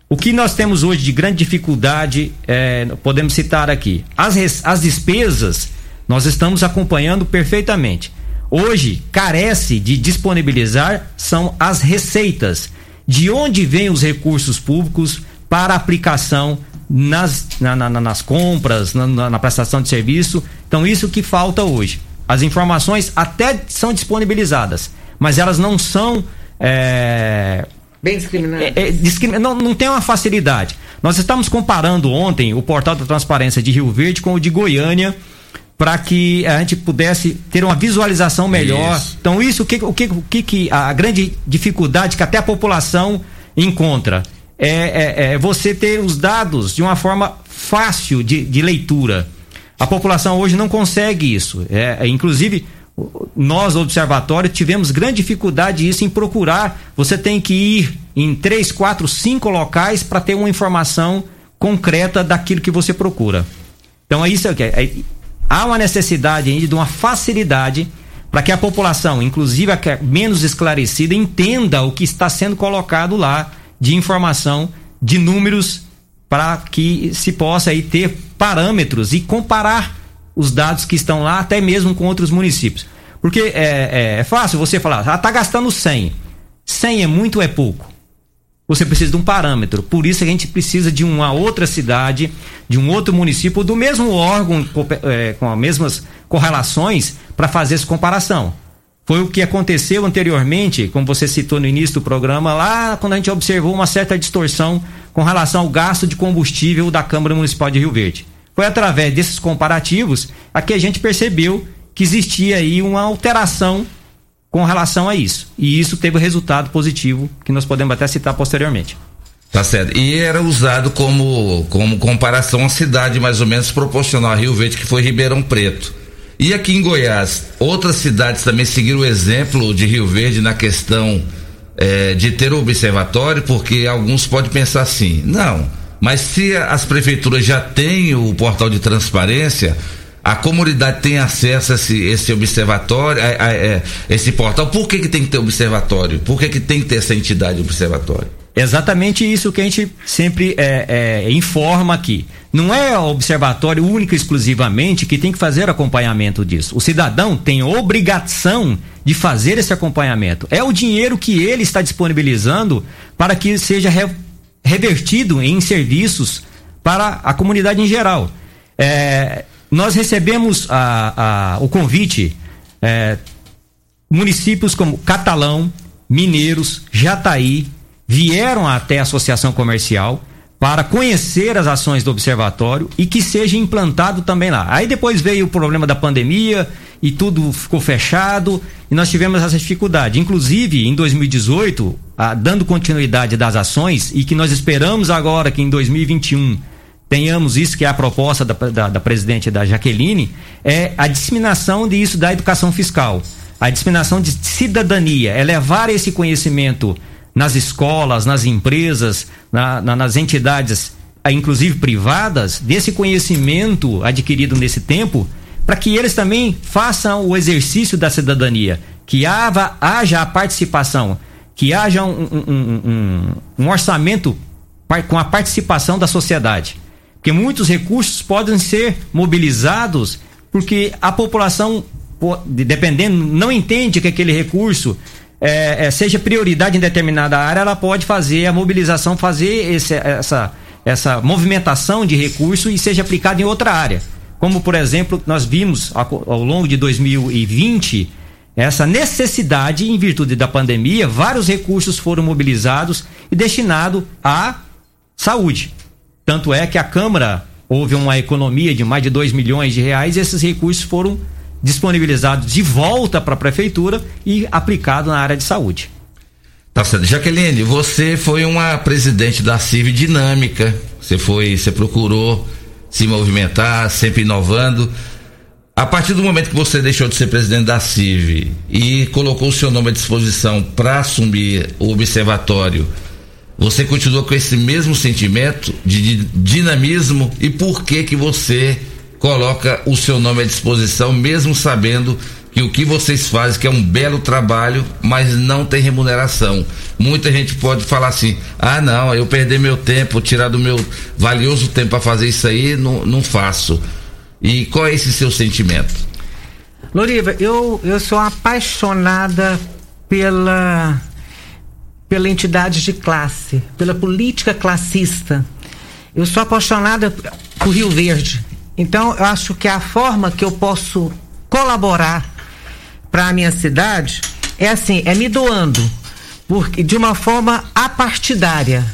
[SPEAKER 10] O que nós temos hoje de grande dificuldade, é, podemos citar aqui. As, as despesas, nós estamos acompanhando perfeitamente. Hoje, carece de disponibilizar são as receitas. De onde vêm os recursos públicos para aplicação nas, na, na, nas compras, na, na, prestação de serviço. Então, isso que falta hoje. As informações até são disponibilizadas, mas elas não são. É,
[SPEAKER 9] Bem discriminadas.
[SPEAKER 10] é, é, não, não tem uma facilidade. Nós estamos comparando ontem o portal da transparência de Rio Verde com o de Goiânia para que a gente pudesse ter uma visualização melhor.
[SPEAKER 4] Isso.
[SPEAKER 10] Então, isso, o que, o que, o que, que a grande dificuldade que até a população encontra é, é- é você ter os dados de uma forma fácil de, de leitura. A população hoje não consegue isso. É, é, inclusive, nós, observatório, tivemos grande dificuldade isso em procurar. Você tem que ir em três, quatro, cinco locais para ter uma informação concreta daquilo que você procura. Então é isso que é. é- há uma necessidade ainda de uma facilidade para que a população, inclusive a que é menos esclarecida, entenda o que está sendo colocado lá de informação, de números, para que se possa aí ter parâmetros e comparar os dados que estão lá, até mesmo com outros municípios. Porque é, é- é fácil você falar, ah, tá gastando 100. 100 é muito ou é pouco? Você precisa de um parâmetro. Por isso a gente precisa de uma outra cidade, de um outro município, do mesmo órgão co- eh, com as mesmas correlações para fazer essa comparação. Foi o que aconteceu anteriormente, como você citou no início do programa, lá quando a gente observou uma certa distorção com relação ao gasto de combustível da Câmara Municipal de Rio Verde. Foi através desses comparativos a que a gente percebeu que existia aí uma alteração com relação a isso. E isso teve o resultado positivo que nós podemos até citar posteriormente.
[SPEAKER 4] Tá certo. E era usado como, como comparação à cidade mais ou menos proporcional a Rio Verde, que foi Ribeirão Preto. E aqui em Goiás, outras cidades também seguiram o exemplo de Rio Verde na questão eh, de ter o observatório, porque alguns podem pensar assim, não, mas se as prefeituras já têm o portal de transparência, a comunidade tem acesso a esse, esse observatório, a, a- a- esse portal, por que, que tem que ter observatório? Por que, que tem que ter essa entidade observatório?
[SPEAKER 10] Exatamente isso que a gente sempre é, é, informa aqui. Não é o observatório único exclusivamente que tem que fazer acompanhamento disso. O cidadão tem obrigação de fazer esse acompanhamento. É o dinheiro que ele está disponibilizando para que seja re- revertido em serviços para a comunidade em geral. É, nós recebemos a- a- o convite é, municípios como Catalão, Mineiros, Jataí vieram até a associação comercial para conhecer as ações do observatório e que seja implantado também lá. Aí depois veio o problema da pandemia e tudo ficou fechado e nós tivemos essa dificuldade. Inclusive, em 2018, ah, dando continuidade das ações e que nós esperamos agora que em 2021 tenhamos isso que é a proposta da, da, da presidente da Jaqueline, é a disseminação disso da educação fiscal. A disseminação de cidadania, é levar esse conhecimento nas escolas, nas empresas, na- na- nas entidades, ah, inclusive privadas, desse conhecimento adquirido nesse tempo, para que eles também façam o exercício da cidadania, que haja, haja a participação, que haja um, um- um- um- orçamento com a participação da sociedade. Porque muitos recursos podem ser mobilizados porque a população, po- de- dependendo, não entende que aquele recurso é, é, seja prioridade em determinada área, ela pode fazer a mobilização, fazer esse- essa, essa movimentação de recurso e seja aplicado em outra área. Como, por exemplo, nós vimos ao, longo de 2020 essa necessidade, em virtude da pandemia, vários recursos foram mobilizados e destinados à saúde. Tanto é que a Câmara houve uma economia de mais de 2 milhões de reais esses recursos foram disponibilizados de volta para a prefeitura e aplicados na área de saúde.
[SPEAKER 4] Tá certo. Jaqueline, você foi uma presidente da CIV dinâmica. Você foi, você procurou se movimentar, sempre inovando. A partir do momento que você deixou de ser presidente da CIV e colocou o seu nome à disposição para assumir o observatório, você continua com esse mesmo sentimento de, de dinamismo e por que que você coloca o seu nome à disposição mesmo sabendo que o que vocês fazem que é um belo trabalho, mas não tem remuneração. Muita gente pode falar assim: "Ah, não, eu perder meu tempo, tirar do meu valioso tempo para fazer isso aí, não, não faço". E qual é esse seu sentimento?
[SPEAKER 9] Loriva, eu, eu sou apaixonada pela pela entidade de classe, pela política classista. Eu sou apaixonada por Rio Verde. Então, eu acho que a forma que eu posso colaborar para a minha cidade, é assim, é me doando, porque de uma forma apartidária,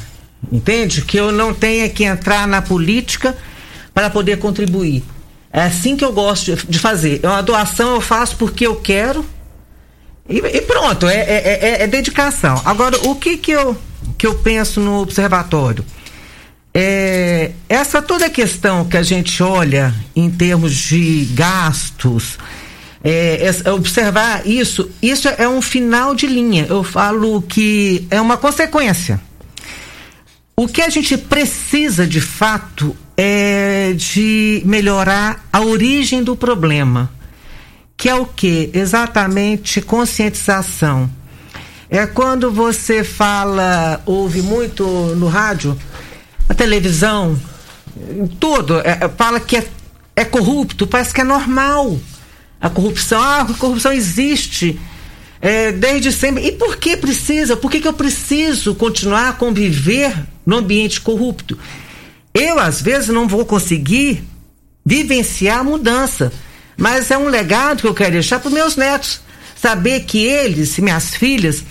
[SPEAKER 9] entende? Que eu não tenha que entrar na política para poder contribuir. É assim que eu gosto de fazer. É uma doação eu faço porque eu quero e, e pronto, é, é, é, é, dedicação. Agora, o que que eu, que eu penso no observatório? É, essa toda questão que a gente olha em termos de gastos, é, é, observar isso, isso é um final de linha. Eu falo que é uma consequência. O que a gente precisa de fato é de melhorar a origem do problema, que é o que? Exatamente conscientização. É quando você fala, ouve muito no rádio, na televisão, tudo, é, fala que é, é corrupto, parece que é normal a corrupção. Ah, a corrupção existe é, desde sempre. E por que precisa? Por que, que eu preciso continuar a conviver no ambiente corrupto? Eu, às vezes, não vou conseguir vivenciar a mudança, mas é um legado que eu quero deixar para meus netos. Saber que eles, minhas filhas,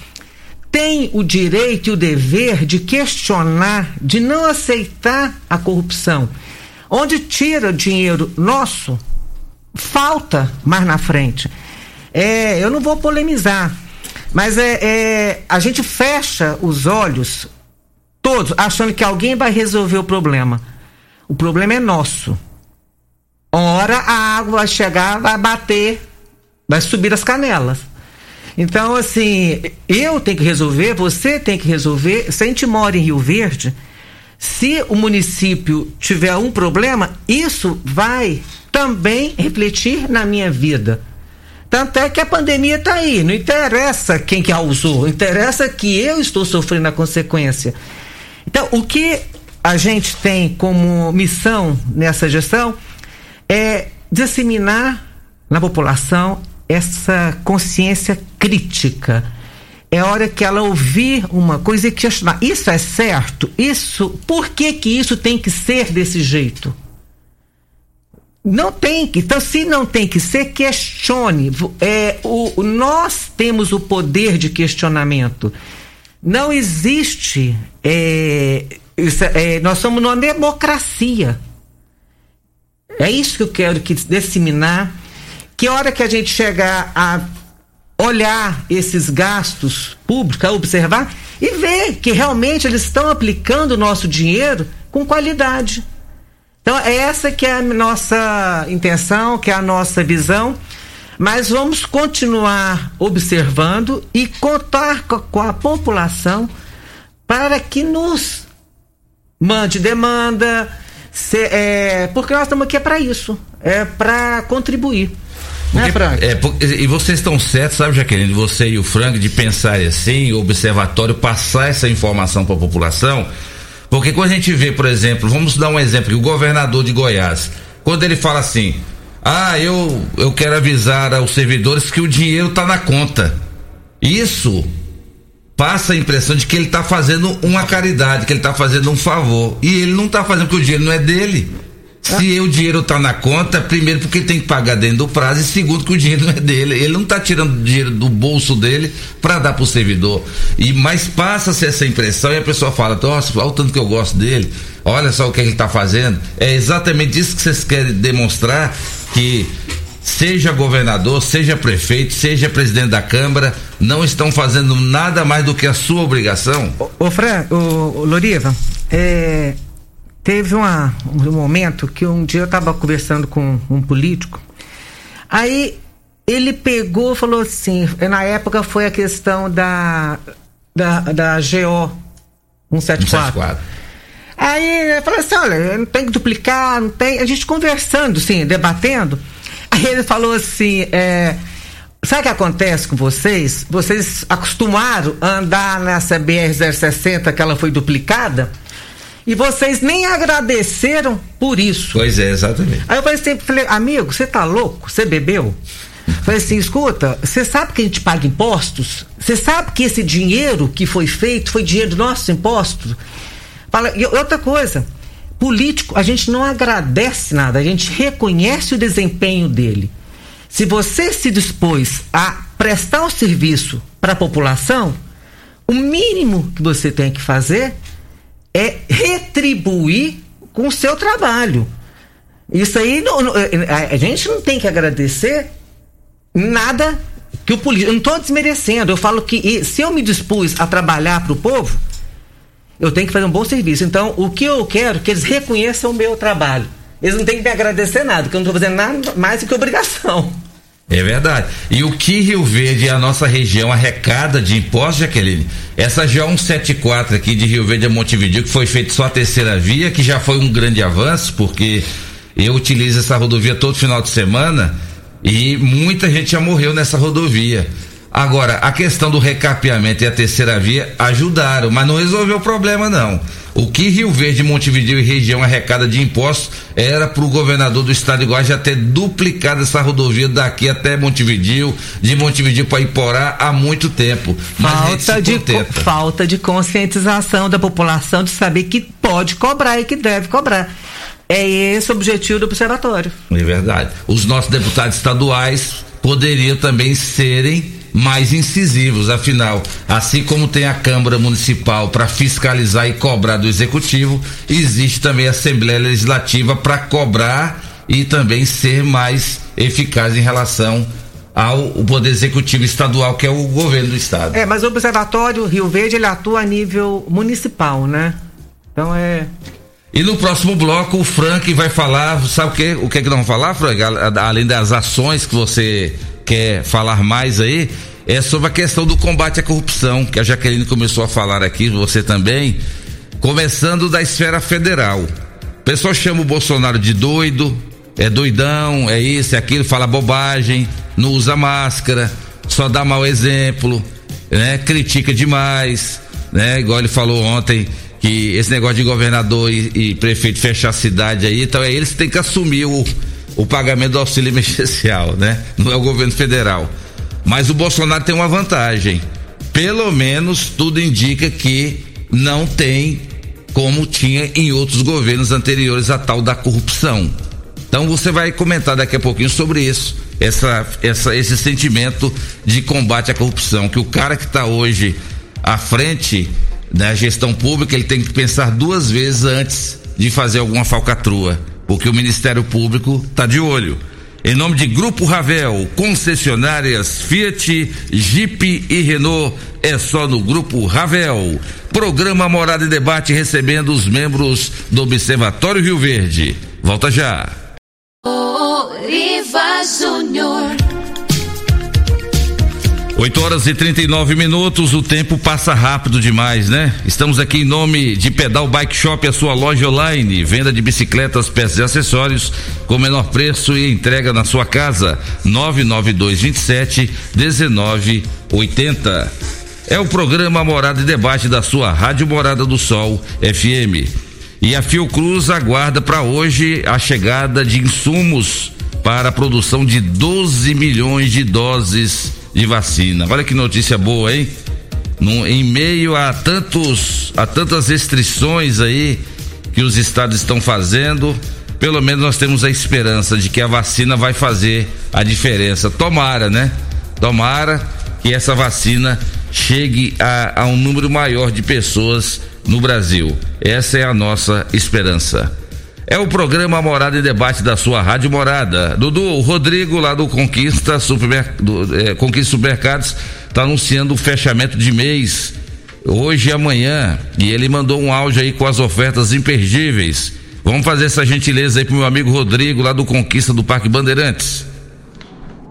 [SPEAKER 9] têm o direito e o dever de questionar, de não aceitar a corrupção. Onde tira dinheiro nosso, falta mais na frente. É, eu não vou polemizar, mas é, é, a gente fecha os olhos todos achando que alguém vai resolver o problema. O problema é nosso. Ora a água vai chegar, vai bater, vai subir as canelas. Então, assim, eu tenho que resolver, você tem que resolver. Se a gente mora em Rio Verde, se o município tiver um problema, isso vai também refletir na minha vida. Tanto é que a pandemia está aí. Não interessa quem que a usou, interessa que eu estou sofrendo a consequência. Então, o que a gente tem como missão nessa gestão é disseminar na população essa consciência crítica. É hora que ela ouvir uma coisa e questionar. Isso é certo? Isso, por que que isso tem que ser desse jeito? Não tem que. Então, se não tem que ser, questione. É, o, nós temos o poder de questionamento. Não existe. É, isso, é, nós somos numa democracia. É isso que eu quero que disseminar. Que hora que a gente chegar a olhar esses gastos públicos, a observar e ver que realmente eles estão aplicando o nosso dinheiro com qualidade. Então, é essa que é a nossa intenção, que é a nossa visão. Mas vamos continuar observando e contar com a população para que nos mande demanda, se, é, porque nós estamos aqui é para isso, é para contribuir.
[SPEAKER 4] Né, porque, é, e vocês estão certos, sabe, Jaqueline, você e o Frank, de pensar assim, o observatório passar essa informação para a população porque quando a gente vê, por exemplo, vamos dar um exemplo, o governador de Goiás, quando ele fala assim, ah, eu, eu quero avisar aos servidores que o dinheiro está na conta. Isso passa a impressão de que ele está fazendo uma caridade, que ele está fazendo um favor. E ele não está fazendo porque o dinheiro não é dele. Se o dinheiro está na conta, primeiro porque tem que pagar dentro do prazo e segundo que o dinheiro não é dele. Ele não está tirando dinheiro do bolso dele para dar para o servidor. E mas passa-se essa impressão e a pessoa fala: "Nossa, olha o tanto que eu gosto dele. Olha só o que ele está fazendo". É exatamente isso que vocês querem demonstrar que seja governador, seja prefeito, seja presidente da Câmara, não estão fazendo nada mais do que a sua obrigação?
[SPEAKER 9] Ô, ô Fran, ô Loriva, é, Teve uma, um momento que um dia eu estava conversando com um político, aí ele pegou falou assim, na época foi a questão da, da, da GO 174. 174. Aí ele falou assim, olha, não tem que duplicar, não tem. A gente conversando, assim, debatendo. Aí ele falou assim, é, sabe o que acontece com vocês? Vocês acostumaram a andar nessa BR-060 que ela foi duplicada? E vocês nem agradeceram por isso.
[SPEAKER 4] Pois é, exatamente.
[SPEAKER 9] Aí eu falei sempre, falei, amigo, você tá louco? Você bebeu? Falei assim, escuta, você sabe que a gente paga impostos? Você sabe que esse dinheiro que foi feito foi dinheiro dos nossos impostos? Fala, e outra coisa, político, a gente não agradece nada, a gente reconhece o desempenho dele. Se você se dispôs a prestar o um serviço para a população, o mínimo que você tem que fazer é retribuir com o seu trabalho. Isso aí, não, não, a gente não tem que agradecer nada que o político. Eu não estou desmerecendo, eu falo que se eu me dispus a trabalhar para o povo, eu tenho que fazer um bom serviço. Então, o que eu quero é que eles reconheçam o meu trabalho. Eles não têm que me agradecer nada, porque eu não estou fazendo nada mais do que obrigação.
[SPEAKER 4] É verdade. E o que Rio Verde a nossa região arrecada de impostos, Jaqueline? Essa já 174 aqui de Rio Verde a Montevideo, que foi feito só a terceira via, que já foi um grande avanço, porque eu utilizo essa rodovia todo final de semana e muita gente já morreu nessa rodovia. Agora, a questão do recapeamento e a terceira via ajudaram, mas não resolveu o problema não. O que Rio Verde, Montevideo e região arrecada de impostos era para o governador do estado de Goiás já ter duplicado essa rodovia daqui até Montevideo, de Montevideo para Iporá há muito tempo.
[SPEAKER 9] Falta de, falta de conscientização da população de saber que pode cobrar e que deve cobrar. É esse o objetivo do observatório.
[SPEAKER 4] É verdade. Os nossos deputados estaduais poderiam também serem mais incisivos, afinal, assim como tem a Câmara Municipal para fiscalizar e cobrar do Executivo, existe também a Assembleia Legislativa para cobrar e também ser mais eficaz em relação ao Poder Executivo Estadual, que é o governo do Estado.
[SPEAKER 9] É, mas o Observatório Rio Verde ele atua a nível municipal, né? Então é
[SPEAKER 4] e no próximo bloco o Frank vai falar, sabe o que? O que é que nós vamos falar, Frank? Além das ações que você quer falar mais aí, é sobre a questão do combate à corrupção, que a Jaqueline começou a falar aqui, você também, começando da esfera federal. O pessoal chama o Bolsonaro de doido, é doidão, é isso, é aquilo, fala bobagem, não usa máscara, só dá mau exemplo, né? Critica demais, né? Igual ele falou ontem, que esse negócio de governador e, e, prefeito fechar a cidade aí, então é eles que têm que assumir o, o pagamento do auxílio emergencial, né? Não é o governo federal. Mas o Bolsonaro tem uma vantagem. Pelo menos tudo indica que não tem como tinha em outros governos anteriores a tal da corrupção. Então você vai comentar daqui a pouquinho sobre isso, essa, essa, esse sentimento de combate à corrupção, que o cara que está hoje à frente da gestão pública, ele tem que pensar duas vezes antes de fazer alguma falcatrua, porque o Ministério Público está de olho. Em nome de Grupo Ravel, concessionárias Fiat, Jeep e Renault, é só no Grupo Ravel. Programa Morada e Debate recebendo os membros do Observatório Rio Verde. Volta já.
[SPEAKER 15] Júnior.
[SPEAKER 4] 8 horas e 39 minutos, o tempo passa rápido demais, né? Estamos aqui em nome de Pedal Bike Shop, a sua loja online, venda de bicicletas, peças e acessórios com menor preço e entrega na sua casa. 99227 1980. É o programa Morada e Debate da sua Rádio Morada do Sol FM. E a Fiocruz aguarda para hoje a chegada de insumos para a produção de 12 milhões de doses de vacina. Olha que notícia boa, hein? No, em meio a tantos a tantas restrições aí que os estados estão fazendo, pelo menos nós temos a esperança de que a vacina vai fazer a diferença. Tomara, né? Tomara que essa vacina chegue a, a um número maior de pessoas no Brasil. Essa é a nossa esperança. É o programa Morada em Debate da sua Rádio Morada. Dudu, o Rodrigo lá do Conquista, Supermerc... do, é, Conquista Supermercados está anunciando o fechamento de mês hoje e amanhã. E ele mandou um áudio aí com as ofertas imperdíveis. Vamos fazer essa gentileza aí pro meu amigo Rodrigo lá do Conquista do Parque Bandeirantes.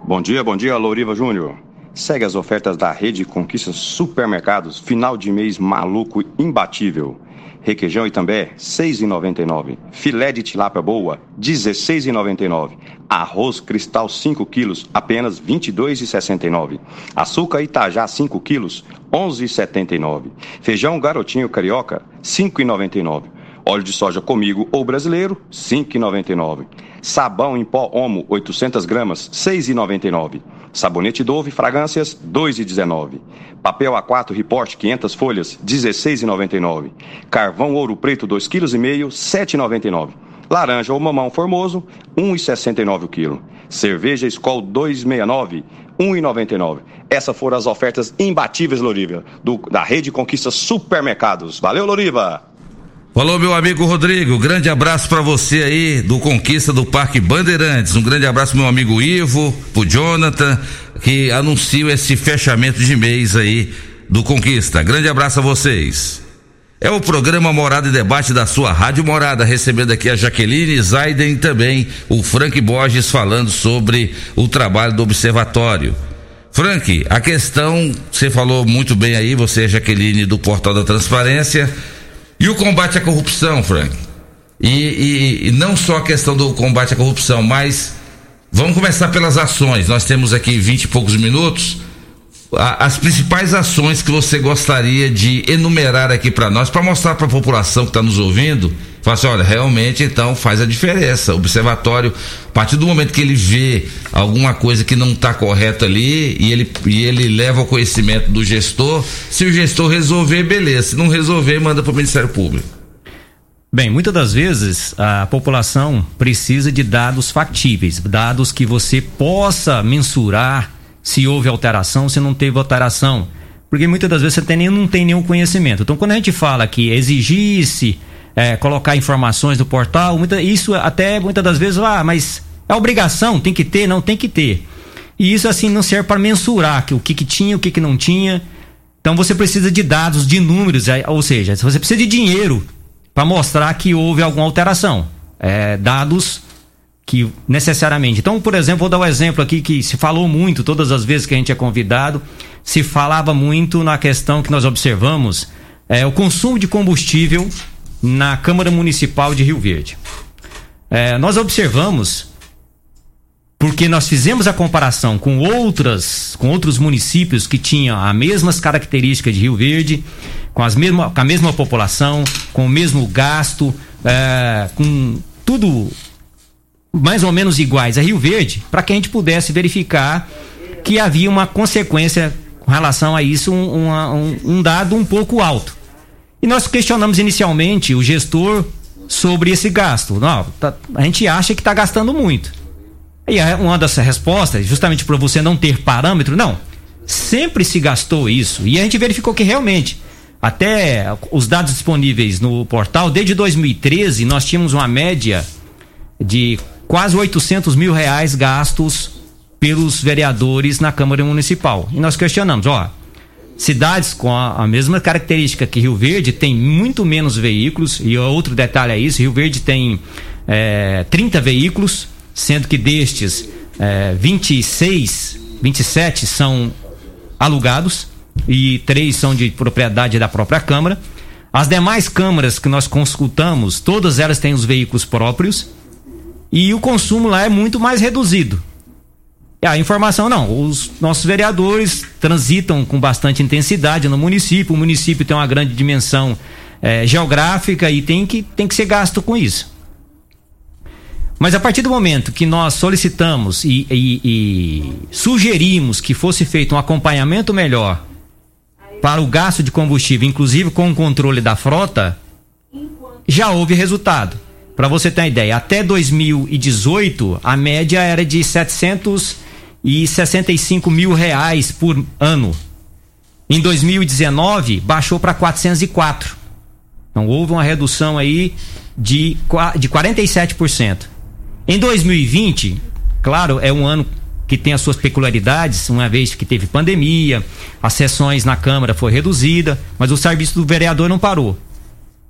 [SPEAKER 16] Bom dia, bom dia, Louriva Júnior. Segue as ofertas da rede Conquista Supermercados, final de mês maluco imbatível. Requeijão Itambé, 6,99. Filé de tilápia boa, 16,99. Arroz cristal 5 quilos, apenas 22,69. Açúcar Itajá 5 quilos, 11,79. Feijão garotinho carioca, 5,99. Óleo de soja comigo ou brasileiro, 5,99. Sabão em pó Omo, 800 gramas, 6,99. Sabonete Dove Fragrâncias, 2,19. Papel A4 Report 500 folhas, 16,99. Carvão Ouro Preto 2,5 kg, 7,99. Laranja ou mamão formoso, 1,69 o quilo. Cerveja Skol 269, 1,99. Essas foram as ofertas imbatíveis, Loriva, do, da Rede Conquista Supermercados. Valeu, Loriva!
[SPEAKER 4] Falou, meu amigo Rodrigo. Grande abraço para você aí do Conquista do Parque Bandeirantes. Um grande abraço meu amigo Ivo, pro Jonathan, que anunciam esse fechamento de mês aí do Conquista. Grande abraço a vocês. É o programa Morada e Debate da sua Rádio Morada, recebendo aqui a Jaqueline Zaiden e também o Frank Borges falando sobre o trabalho do observatório. Frank, a questão, você falou muito bem aí, você é Jaqueline do Portal da Transparência, e o combate à corrupção, Frank. E, e, e não só a questão do combate à corrupção, mas vamos começar pelas ações. Nós temos aqui vinte e poucos minutos as principais ações que você gostaria de enumerar aqui para nós, para mostrar para a população que está nos ouvindo, falar assim, olha, realmente então faz a diferença. O observatório, a partir do momento que ele vê alguma coisa que não está correta ali e ele, e ele leva ao conhecimento do gestor, se o gestor resolver, beleza. Se não resolver, manda para o Ministério Público.
[SPEAKER 10] Bem, muitas das vezes a população precisa de dados factíveis, dados que você possa mensurar se houve alteração, se não teve alteração. Porque muitas das vezes você tem, não tem nenhum conhecimento. Então, quando a gente fala que exigisse é, colocar informações no portal, muita, isso até muitas das vezes, ah, mas é obrigação, tem que ter, não tem que ter. E isso assim não serve para mensurar que, o que, que tinha, o que, que não tinha. Então você precisa de dados, de números, é, ou seja, você precisa de dinheiro para mostrar que houve alguma alteração. É, dados que necessariamente. Então, por exemplo, vou dar um exemplo aqui que se falou muito todas as vezes que a gente é convidado, se falava muito na questão que nós observamos, é o consumo de combustível na Câmara Municipal de Rio Verde. É, nós observamos porque nós fizemos a comparação com outras, com outros municípios que tinham as mesmas características de Rio Verde, com, as mesma, com a mesma população, com o mesmo gasto, é, com tudo mais ou menos iguais a Rio Verde, para que a gente pudesse verificar que havia uma consequência com relação a isso, um, um, um dado um pouco alto. E nós questionamos inicialmente o gestor sobre esse gasto. Não, tá, a gente acha que está gastando muito. E uma das respostas, justamente para você não ter parâmetro, não. Sempre se gastou isso. E a gente verificou que realmente, até os dados disponíveis no portal, desde 2013, nós tínhamos uma média de quase 800 mil reais gastos pelos vereadores na Câmara Municipal. E nós questionamos, ó, cidades com a, a, mesma característica que Rio Verde tem muito menos veículos, e outro detalhe é isso, Rio Verde tem é, 30 veículos, sendo que destes é, 26, 27 são alugados e três são de propriedade da própria Câmara. As demais câmaras que nós consultamos, todas elas têm os veículos próprios e o consumo lá é muito mais reduzido. A informação não, os nossos vereadores transitam com bastante intensidade no município, o município tem uma grande dimensão é, geográfica e tem que, tem que ser gasto com isso. Mas a partir do momento que nós solicitamos e, e, e sugerimos que fosse feito um acompanhamento melhor para o gasto de combustível, inclusive com o controle da frota, já houve resultado. Para você ter uma ideia, até 2018 a média era de 765 mil reais por ano. Em 2019 baixou para 404. Então houve uma redução aí de, de 47%. Em 2020, claro, é um ano que tem as suas peculiaridades, uma vez que teve pandemia, as sessões na Câmara foi reduzida, mas o serviço do vereador não parou.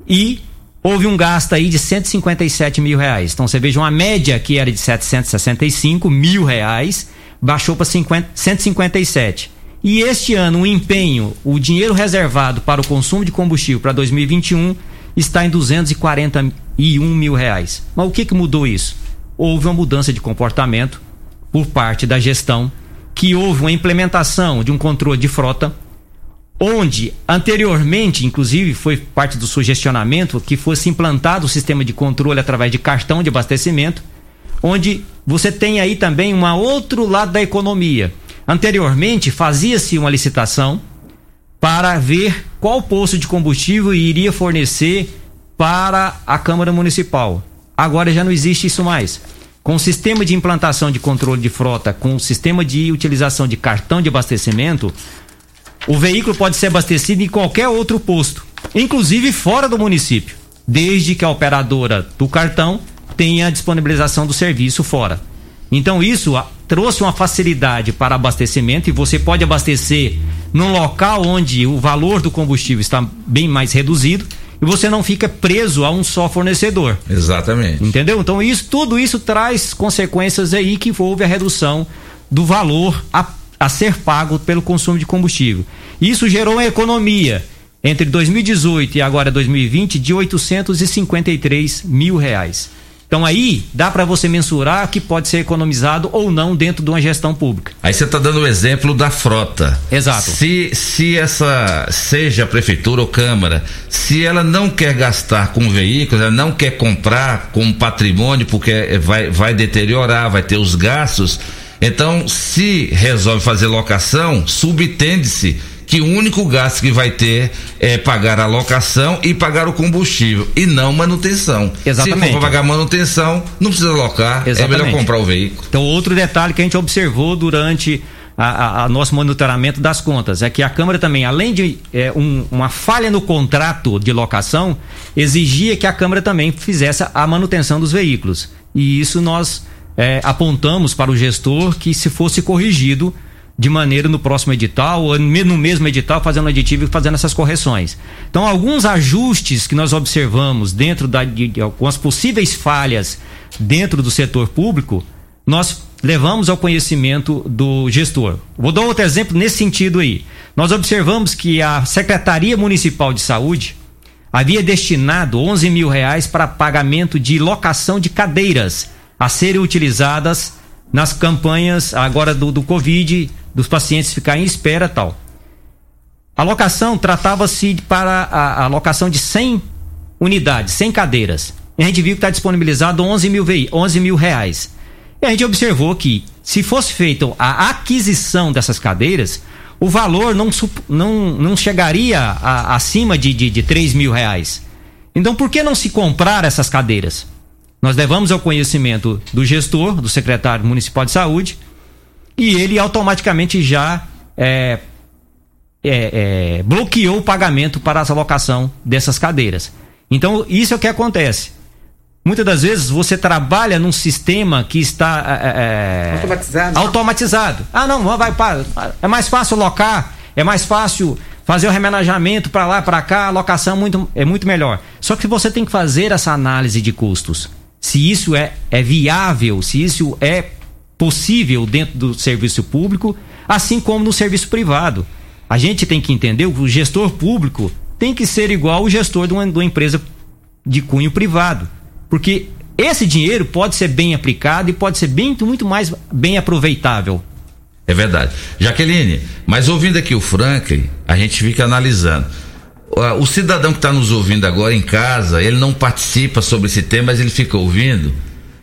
[SPEAKER 10] E houve um gasto aí de 157 mil reais. Então você veja uma média que era de 765 mil reais, baixou para 157. E este ano o empenho, o dinheiro reservado para o consumo de combustível para 2021 está em 241 mil reais. Mas o que, que mudou isso? Houve uma mudança de comportamento por parte da gestão, que houve uma implementação de um controle de frota onde anteriormente, inclusive, foi parte do sugestionamento que fosse implantado o sistema de controle através de cartão de abastecimento, onde você tem aí também um outro lado da economia. Anteriormente, fazia-se uma licitação para ver qual posto de combustível iria fornecer para a Câmara Municipal. Agora já não existe isso mais. com sistema de implantação de controle de frota, com sistema de utilização de cartão de abastecimento, o veículo pode ser abastecido em qualquer outro posto, inclusive fora do município, desde que a operadora do cartão tenha a disponibilização do serviço fora. Então isso trouxe uma facilidade para abastecimento e você pode abastecer num local onde o valor do combustível está bem mais reduzido e você não fica preso a um só fornecedor.
[SPEAKER 4] Exatamente.
[SPEAKER 10] Entendeu? Então isso, tudo isso traz consequências aí que houve a redução do valor a, a ser pago pelo consumo de combustível. Isso gerou uma economia entre 2018 e agora 2020 de 853 mil reais. Então aí dá para você mensurar que pode ser economizado ou não dentro de uma gestão pública.
[SPEAKER 4] Aí você está dando o exemplo da frota.
[SPEAKER 10] Exato.
[SPEAKER 4] Se, se essa, seja a prefeitura ou câmara, se ela não quer gastar com veículos, ela não quer comprar com patrimônio porque vai, vai deteriorar, vai ter os gastos. Então, se resolve fazer locação, subtende-se que o único gasto que vai ter é pagar a locação e pagar o combustível e não manutenção.
[SPEAKER 10] Exatamente.
[SPEAKER 4] Se for pagar manutenção, não precisa locar,
[SPEAKER 10] Exatamente.
[SPEAKER 4] é melhor comprar o veículo.
[SPEAKER 10] Então, outro detalhe que a gente observou durante a, a, a nosso monitoramento das contas é que a Câmara também, além de é, um, uma falha no contrato de locação, exigia que a Câmara também fizesse a manutenção dos veículos. E isso nós é, apontamos para o gestor que se fosse corrigido de maneira no próximo edital, ou no mesmo edital, fazendo aditivo e fazendo essas correções. Então, alguns ajustes que nós observamos dentro da, de, de algumas possíveis falhas dentro do setor público, nós levamos ao conhecimento do gestor. Vou dar outro exemplo nesse sentido aí. Nós observamos que a Secretaria Municipal de Saúde havia destinado 11 mil reais para pagamento de locação de cadeiras a serem utilizadas nas campanhas agora do, do Covid, dos pacientes ficarem em espera tal. A locação tratava-se para a, a, locação de 100 unidades, 100 cadeiras. E a gente viu que está disponibilizado 11 mil, 11 mil reais. E a gente observou que, se fosse feita a aquisição dessas cadeiras, o valor não, não, não chegaria a, acima de, de, de 3 mil reais. Então, por que não se comprar essas cadeiras? Nós levamos ao conhecimento do gestor, do secretário municipal de saúde, e ele automaticamente já é, é, é, bloqueou o pagamento para a alocação dessas cadeiras. Então, isso é o que acontece. Muitas das vezes você trabalha num sistema que está é, é, automatizado. automatizado. Ah, não, vai para. É mais fácil locar, é mais fácil fazer o remanejamento para lá, para cá, a locação muito, é muito melhor. Só que você tem que fazer essa análise de custos. Se isso é, é viável, se isso é possível dentro do serviço público, assim como no serviço privado. A gente tem que entender que o gestor público tem que ser igual o gestor de uma, de uma empresa de cunho privado. Porque esse dinheiro pode ser bem aplicado e pode ser bem, muito mais bem aproveitável.
[SPEAKER 4] É verdade. Jaqueline, mas ouvindo aqui o Franklin, a gente fica analisando. O cidadão que está nos ouvindo agora em casa, ele não participa sobre esse tema, mas ele fica ouvindo.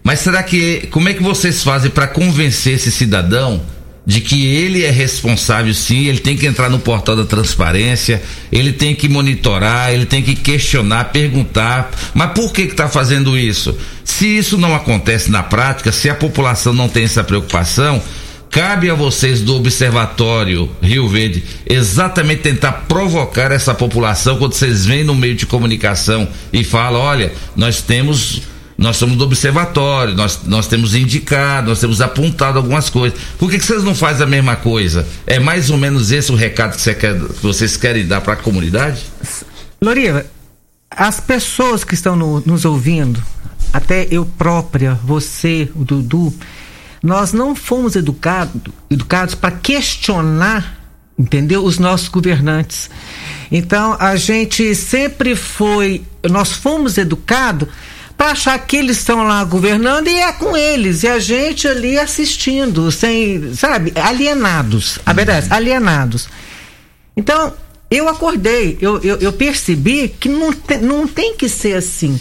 [SPEAKER 4] Mas será que como é que vocês fazem para convencer esse cidadão de que ele é responsável sim, ele tem que entrar no portal da transparência, ele tem que monitorar, ele tem que questionar, perguntar, mas por que está fazendo isso? Se isso não acontece na prática, se a população não tem essa preocupação, cabe a vocês do Observatório Rio Verde exatamente tentar provocar essa população quando vocês vêm no meio de comunicação e falam, olha, nós temos nós somos do observatório, nós, nós temos indicado, nós temos apontado algumas coisas. Por que, que vocês não fazem a mesma coisa? É mais ou menos esse o recado que, você quer, que vocês querem dar para a comunidade?
[SPEAKER 9] Loriva, as pessoas que estão no, nos ouvindo, até eu própria, você, o Dudu, nós não fomos educado, educados para questionar, entendeu? Os nossos governantes. Então, a gente sempre foi, nós fomos educados para achar que eles estão lá governando e é com eles, e a gente ali assistindo, sem, sabe, alienados. A verdade, alienados. Então, eu acordei, eu, eu, eu percebi que não, te, não tem que ser assim.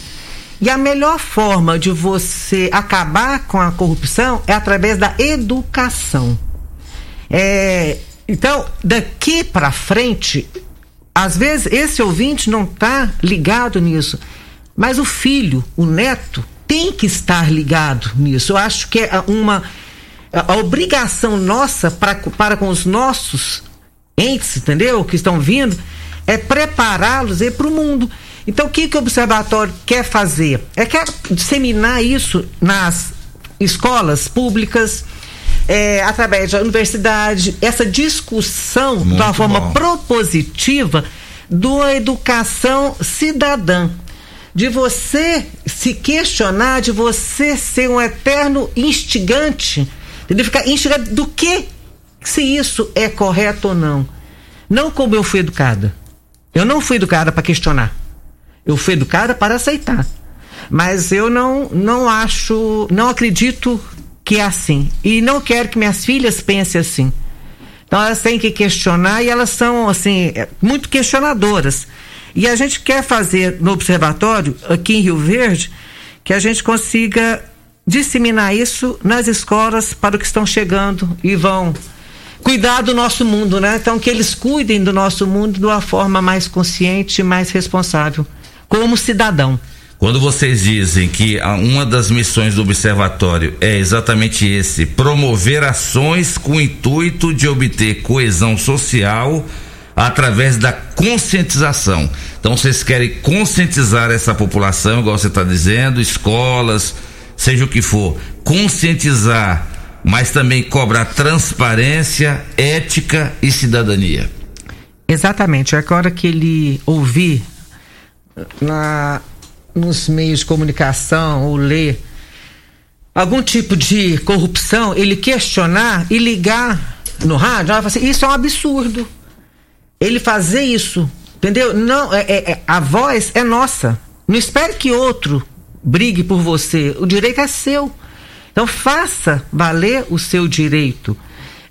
[SPEAKER 9] E a melhor forma de você acabar com a corrupção é através da educação. É, então, daqui para frente, às vezes esse ouvinte não está ligado nisso. Mas o filho, o neto, tem que estar ligado nisso. Eu acho que é uma a, obrigação nossa pra, para com os nossos entes, entendeu? Que estão vindo, é prepará-los para o mundo. Então, o que, que o observatório quer fazer? É quer disseminar isso nas escolas públicas, é, através da universidade, essa discussão Muito de uma forma bom. propositiva da educação cidadã. De você se questionar, de você ser um eterno instigante, de ficar instigante do que se isso é correto ou não. Não como eu fui educada. Eu não fui educada para questionar. Eu fui educada para aceitar. Mas eu não, não acho, não acredito que é assim. E não quero que minhas filhas pensem assim. Então elas têm que questionar e elas são, assim, é, muito questionadoras. E a gente quer fazer no observatório, aqui em Rio Verde, que a gente consiga disseminar isso nas escolas para os que estão chegando e vão cuidar do nosso mundo, né? Então que eles cuidem do nosso mundo de uma forma mais consciente e mais responsável, como cidadão.
[SPEAKER 4] Quando vocês dizem que uma das missões do observatório é exatamente esse, promover ações com o intuito de obter coesão social através da conscientização. Então vocês querem conscientizar essa população, igual você está dizendo, escolas, seja o que for, conscientizar, mas também cobrar transparência, ética e cidadania.
[SPEAKER 9] Exatamente. É a hora que ele ouvir na nos meios de comunicação ou ler algum tipo de corrupção, ele questionar e ligar no rádio, assim, isso é um absurdo. Ele fazer isso, entendeu? Não, é, é, é, a voz é nossa. Não espere que outro brigue por você. O direito é seu. Então faça valer o seu direito.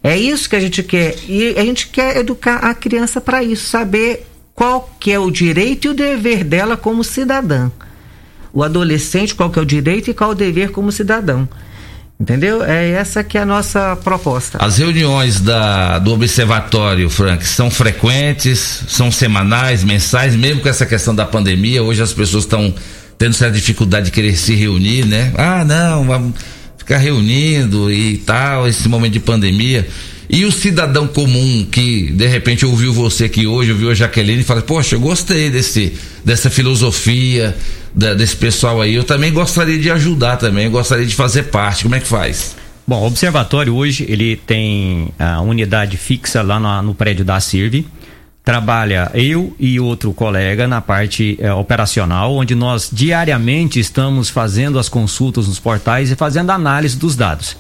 [SPEAKER 9] É isso que a gente quer. E a gente quer educar a criança para isso, saber qual que é o direito e o dever dela como cidadã o adolescente qual que é o direito e qual o dever como cidadão. Entendeu? É essa que é a nossa proposta.
[SPEAKER 4] As reuniões da, do observatório, Frank, são frequentes, são semanais, mensais, mesmo com essa questão da pandemia, hoje as pessoas estão tendo certa dificuldade de querer se reunir, né? Ah, não, vamos ficar reunindo e tal, esse momento de pandemia. E o cidadão comum que de repente ouviu você aqui hoje, ouviu a Jaqueline e fala: Poxa, eu gostei desse, dessa filosofia, da, desse pessoal aí. Eu também gostaria de ajudar também, gostaria de fazer parte. Como é que faz?
[SPEAKER 10] Bom, o observatório hoje ele tem a unidade fixa lá no, no prédio da CIRV. Trabalha eu e outro colega na parte é, operacional, onde nós diariamente estamos fazendo as consultas nos portais e fazendo análise dos dados.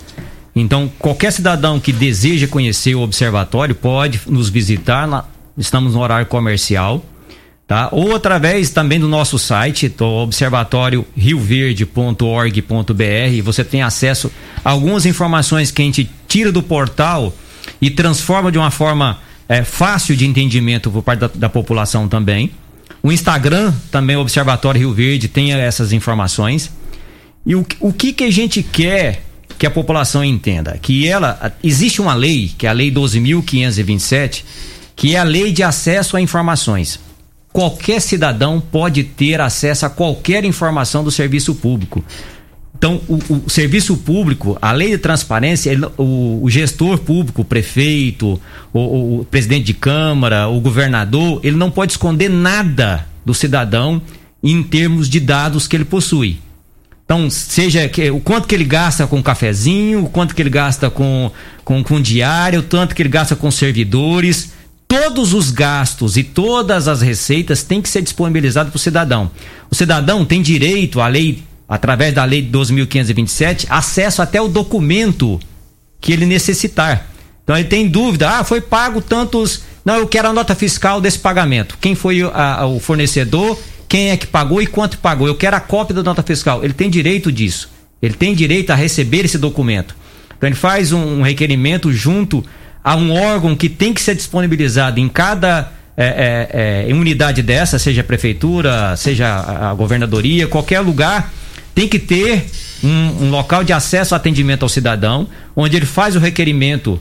[SPEAKER 10] Então, qualquer cidadão que deseja conhecer o observatório pode nos visitar. Na, estamos no horário comercial, tá? Ou através também do nosso site, do observatório rioverde.org.br. Você tem acesso a algumas informações que a gente tira do portal e transforma de uma forma é, fácil de entendimento por parte da, da população também. O Instagram, também Observatório Rio Verde, tem essas informações. E o, o que, que a gente quer que a população entenda que ela existe uma lei, que é a lei 12527, que é a lei de acesso a informações. Qualquer cidadão pode ter acesso a qualquer informação do serviço público. Então, o, o serviço público, a lei de transparência, ele, o, o, gestor público, o prefeito, o, o presidente de Câmara, o governador, ele não pode esconder nada do cidadão em termos de dados que ele possui. Então, seja que, o quanto que ele gasta com cafezinho, o quanto que ele gasta com, com, com diário, o tanto que ele gasta com servidores, todos os gastos e todas as receitas têm que ser disponibilizados para o cidadão. O cidadão tem direito à lei, através da lei 12.527, acesso até o documento que ele necessitar. Então ele tem dúvida, ah, foi pago tantos. Não, eu quero a nota fiscal desse pagamento. Quem foi a, a, o fornecedor quem é que pagou e quanto pagou. Eu quero a cópia da nota fiscal. Ele tem direito disso. Ele tem direito a receber esse documento. Então ele faz um, requerimento junto a um órgão que tem que ser disponibilizado em cada é, é, é, unidade dessa, seja a prefeitura, seja a, a governadoria, qualquer lugar, tem que ter um, um, local de acesso ao atendimento ao cidadão, onde ele faz o requerimento,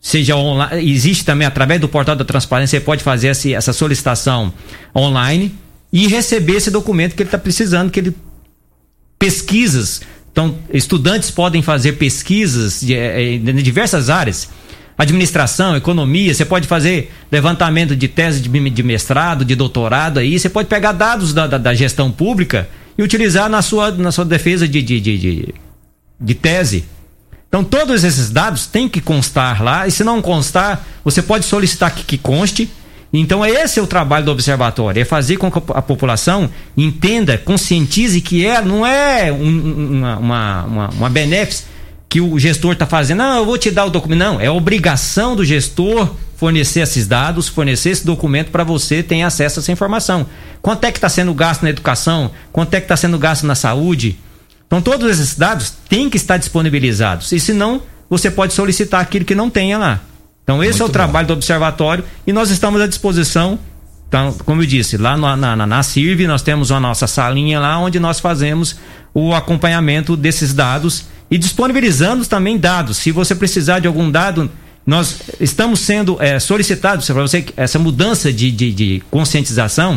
[SPEAKER 10] seja online, existe também através do portal da transparência, ele pode fazer essa solicitação online e receber esse documento que ele está precisando, que ele pesquisas. Então, estudantes podem fazer pesquisas de, eh, de diversas áreas administração, economia, você pode fazer levantamento de tese de, de mestrado, de doutorado aí, você pode pegar dados da, da, da, gestão pública e utilizar na sua, na sua defesa de, de, de, de, de tese. Então todos esses dados têm que constar lá, e se não constar, você pode solicitar que, que conste. Então esse é o trabalho do observatório, é fazer com que a população entenda, conscientize que é, não é um, uma, uma, uma, uma benefício que o gestor está fazendo, não, eu vou te dar o documento. Não, é obrigação do gestor fornecer esses dados, fornecer esse documento para você ter acesso a essa informação. Quanto é que está sendo gasto na educação? Quanto é que está sendo gasto na saúde? Então, todos esses dados têm que estar disponibilizados. E senão, você pode solicitar aquilo que não tenha lá. Então, esse Muito é o bom. trabalho do observatório e nós estamos à disposição. Então, como eu disse, lá na, na, na CIRV nós temos a nossa salinha lá onde nós fazemos o acompanhamento desses dados e disponibilizando também dados. Se você precisar de algum dado, nós estamos sendo é, solicitados para você essa mudança de, de, de, conscientização.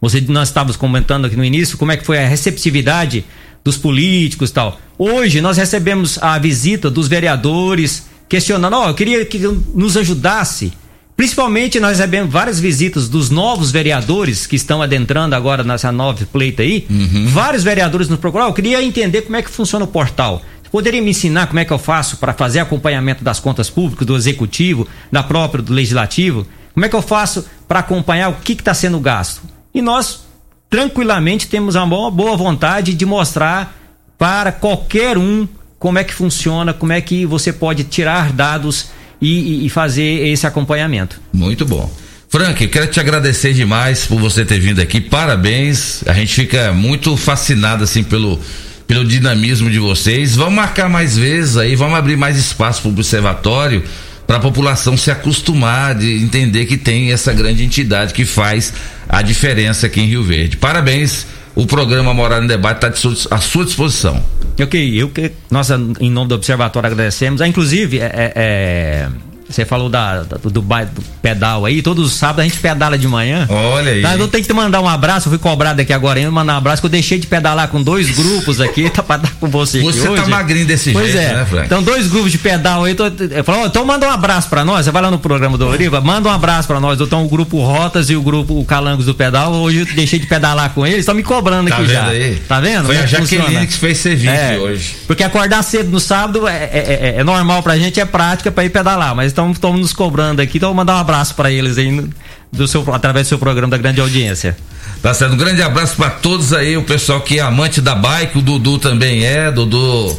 [SPEAKER 10] Você, nós estávamos comentando aqui no início como é que foi a receptividade dos políticos e tal. Hoje nós recebemos a visita dos vereadores questionando, ó, oh, eu queria que nos ajudasse Principalmente nós recebemos várias visitas dos novos vereadores que estão adentrando agora nessa nova pleita aí. Uhum. Vários vereadores nos procuraram. Eu queria entender como é que funciona o portal. Você poderia me ensinar como é que eu faço para fazer acompanhamento das contas públicas, do executivo, da própria, do legislativo? Como é que eu faço para acompanhar o que está sendo gasto? E nós, tranquilamente, temos uma boa vontade de mostrar para qualquer um como é que funciona, como é que você pode tirar dados e, e fazer esse acompanhamento.
[SPEAKER 4] Muito bom. Frank, eu quero te agradecer demais por você ter vindo aqui. Parabéns. A gente fica muito fascinado assim pelo pelo dinamismo de vocês. Vamos marcar mais vezes aí, vamos abrir mais espaço para o observatório para a população se acostumar de entender que tem essa grande entidade que faz a diferença aqui em Rio Verde. Parabéns o programa Morar no Debate está à sua disposição.
[SPEAKER 10] Ok, eu que nós em nome do Observatório agradecemos. Ah, inclusive, é, é, é você falou da, do, do, do, pedal aí, todos os sábados a gente pedala de manhã.
[SPEAKER 4] Olha aí.
[SPEAKER 10] Tá, eu tenho que te mandar um abraço, eu fui cobrado aqui agora ainda, mandar um abraço, que eu deixei de pedalar com dois grupos aqui, tá pra dar com você
[SPEAKER 4] Você
[SPEAKER 10] aqui
[SPEAKER 4] tá
[SPEAKER 10] hoje.
[SPEAKER 4] magrinho desse
[SPEAKER 10] pois
[SPEAKER 4] jeito,
[SPEAKER 10] é.
[SPEAKER 4] né, Frank?
[SPEAKER 10] Então, dois grupos de pedal aí, tô, eu falo, oh, então manda um abraço pra nós, você vai lá no programa do Oriva, manda um abraço pra nós, então o grupo Rotas e o grupo o Calangos do Pedal, hoje eu deixei de pedalar com eles, estão me cobrando
[SPEAKER 4] tá
[SPEAKER 10] aqui já.
[SPEAKER 4] Aí?
[SPEAKER 10] Tá vendo?
[SPEAKER 4] Foi a
[SPEAKER 10] é
[SPEAKER 4] Jaqueline que fez serviço
[SPEAKER 10] É,
[SPEAKER 4] hoje.
[SPEAKER 10] Porque acordar cedo no sábado é, é, é- é normal pra gente, é prática pra ir pedalar, mas estamos nos cobrando aqui, então eu vou mandar um abraço pra eles aí do seu, através do seu programa da grande audiência.
[SPEAKER 4] Tá certo, um grande abraço para todos aí, o pessoal que é amante da bike, o Dudu também é, Dudu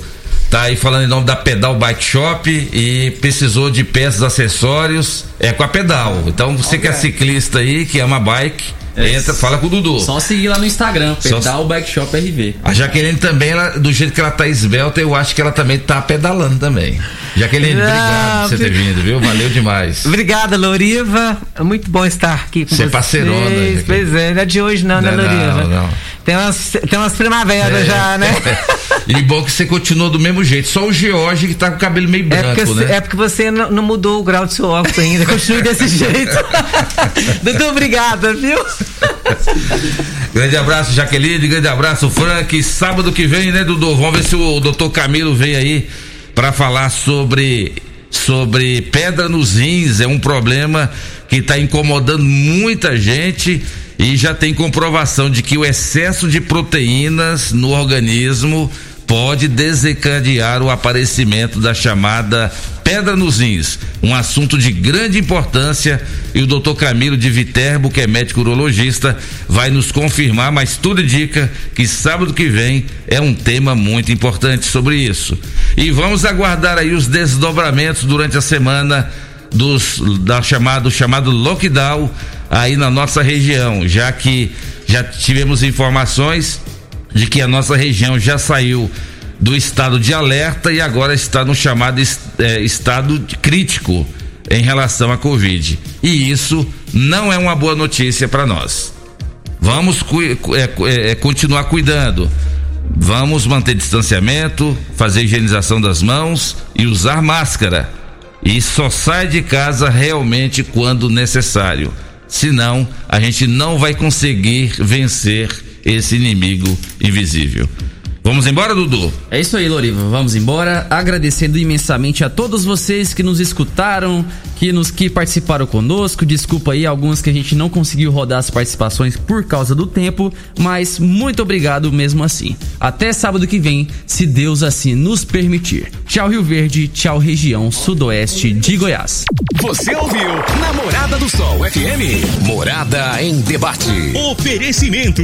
[SPEAKER 4] tá aí falando em nome da Pedal Bike Shop e precisou de peças, acessórios, é com a Pedal. Então você que é ciclista aí, que ama bike, entra, fala com o Dudu.
[SPEAKER 1] Só seguir lá no Instagram,
[SPEAKER 4] Só-
[SPEAKER 1] Pedal Bike Shop RV.
[SPEAKER 4] A Jaqueline também, ela, do jeito que ela tá esbelta, eu acho que ela também tá pedalando também. Jaqueline,
[SPEAKER 9] Não,
[SPEAKER 4] obrigado por você ter vindo, viu? Valeu demais.
[SPEAKER 9] Obrigada, Loriva. É muito bom estar aqui com
[SPEAKER 4] Você é
[SPEAKER 9] vocês.
[SPEAKER 4] parceirona, Jaqueline.
[SPEAKER 9] Pois é, não é de hoje não, né,
[SPEAKER 4] Não,
[SPEAKER 9] Loriva?
[SPEAKER 4] não, não.
[SPEAKER 9] Tem umas, tem umas primaveras
[SPEAKER 4] É.
[SPEAKER 9] já, né?
[SPEAKER 4] E bom que você continuou do mesmo jeito. Só o George que tá com o cabelo meio
[SPEAKER 9] É
[SPEAKER 4] branco,
[SPEAKER 9] porque, você-
[SPEAKER 4] né?
[SPEAKER 9] é porque você não, não mudou o grau do seu óculos ainda. Continue desse jeito. Dudu, obrigada, viu?
[SPEAKER 4] Grande abraço, Jaqueline. Grande abraço, Frank. Sábado que vem, né, Dudu? Vamos ver se o doutor Camilo vem aí para falar sobre sobre pedra nos rins. É um problema que está incomodando muita gente e já tem comprovação de que o excesso de proteínas no organismo pode desencadear o aparecimento da chamada pedra nos rins, um assunto de grande importância e o Dr. Camilo de Viterbo, que é médico urologista, vai nos confirmar, mas tudo indica que sábado que vem é um tema muito importante sobre isso. E vamos aguardar aí os desdobramentos durante a semana dos da chamado chamado lockdown aí na nossa região, já que já tivemos informações de que a nossa região já saiu do estado de alerta e agora está no chamado eh, estado crítico em relação à Covid. E isso não é uma boa notícia para nós. Vamos cu- cu- eh, continuar cuidando. Vamos manter distanciamento, fazer higienização das mãos e usar máscara. E só sai de casa realmente quando necessário. Senão, a gente não vai conseguir vencer esse inimigo invisível. Vamos embora, Dudu?
[SPEAKER 1] É isso aí, Loriva. Vamos embora. Agradecendo imensamente a todos vocês que nos escutaram, que nos que participaram conosco. Desculpa aí alguns que a gente não conseguiu rodar as participações por causa do tempo, mas muito obrigado mesmo assim. Até sábado que vem, se Deus assim nos permitir. Tchau Rio Verde, tchau região sudoeste de Goiás.
[SPEAKER 17] Você ouviu Namorada do Sol FM. Morada em debate.
[SPEAKER 3] Oferecimento: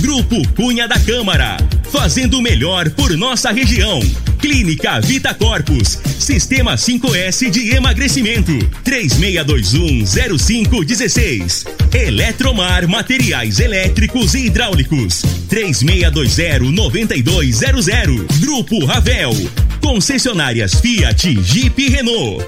[SPEAKER 3] Grupo Cunha da Câmara, fazendo o melhor por nossa região. Clínica Vita Corpus, Sistema 5S de emagrecimento, 36210516. Eletromar Materiais Elétricos e Hidráulicos, 36209200. Grupo Ravel, concessionárias Fiat, Jeep e Renault.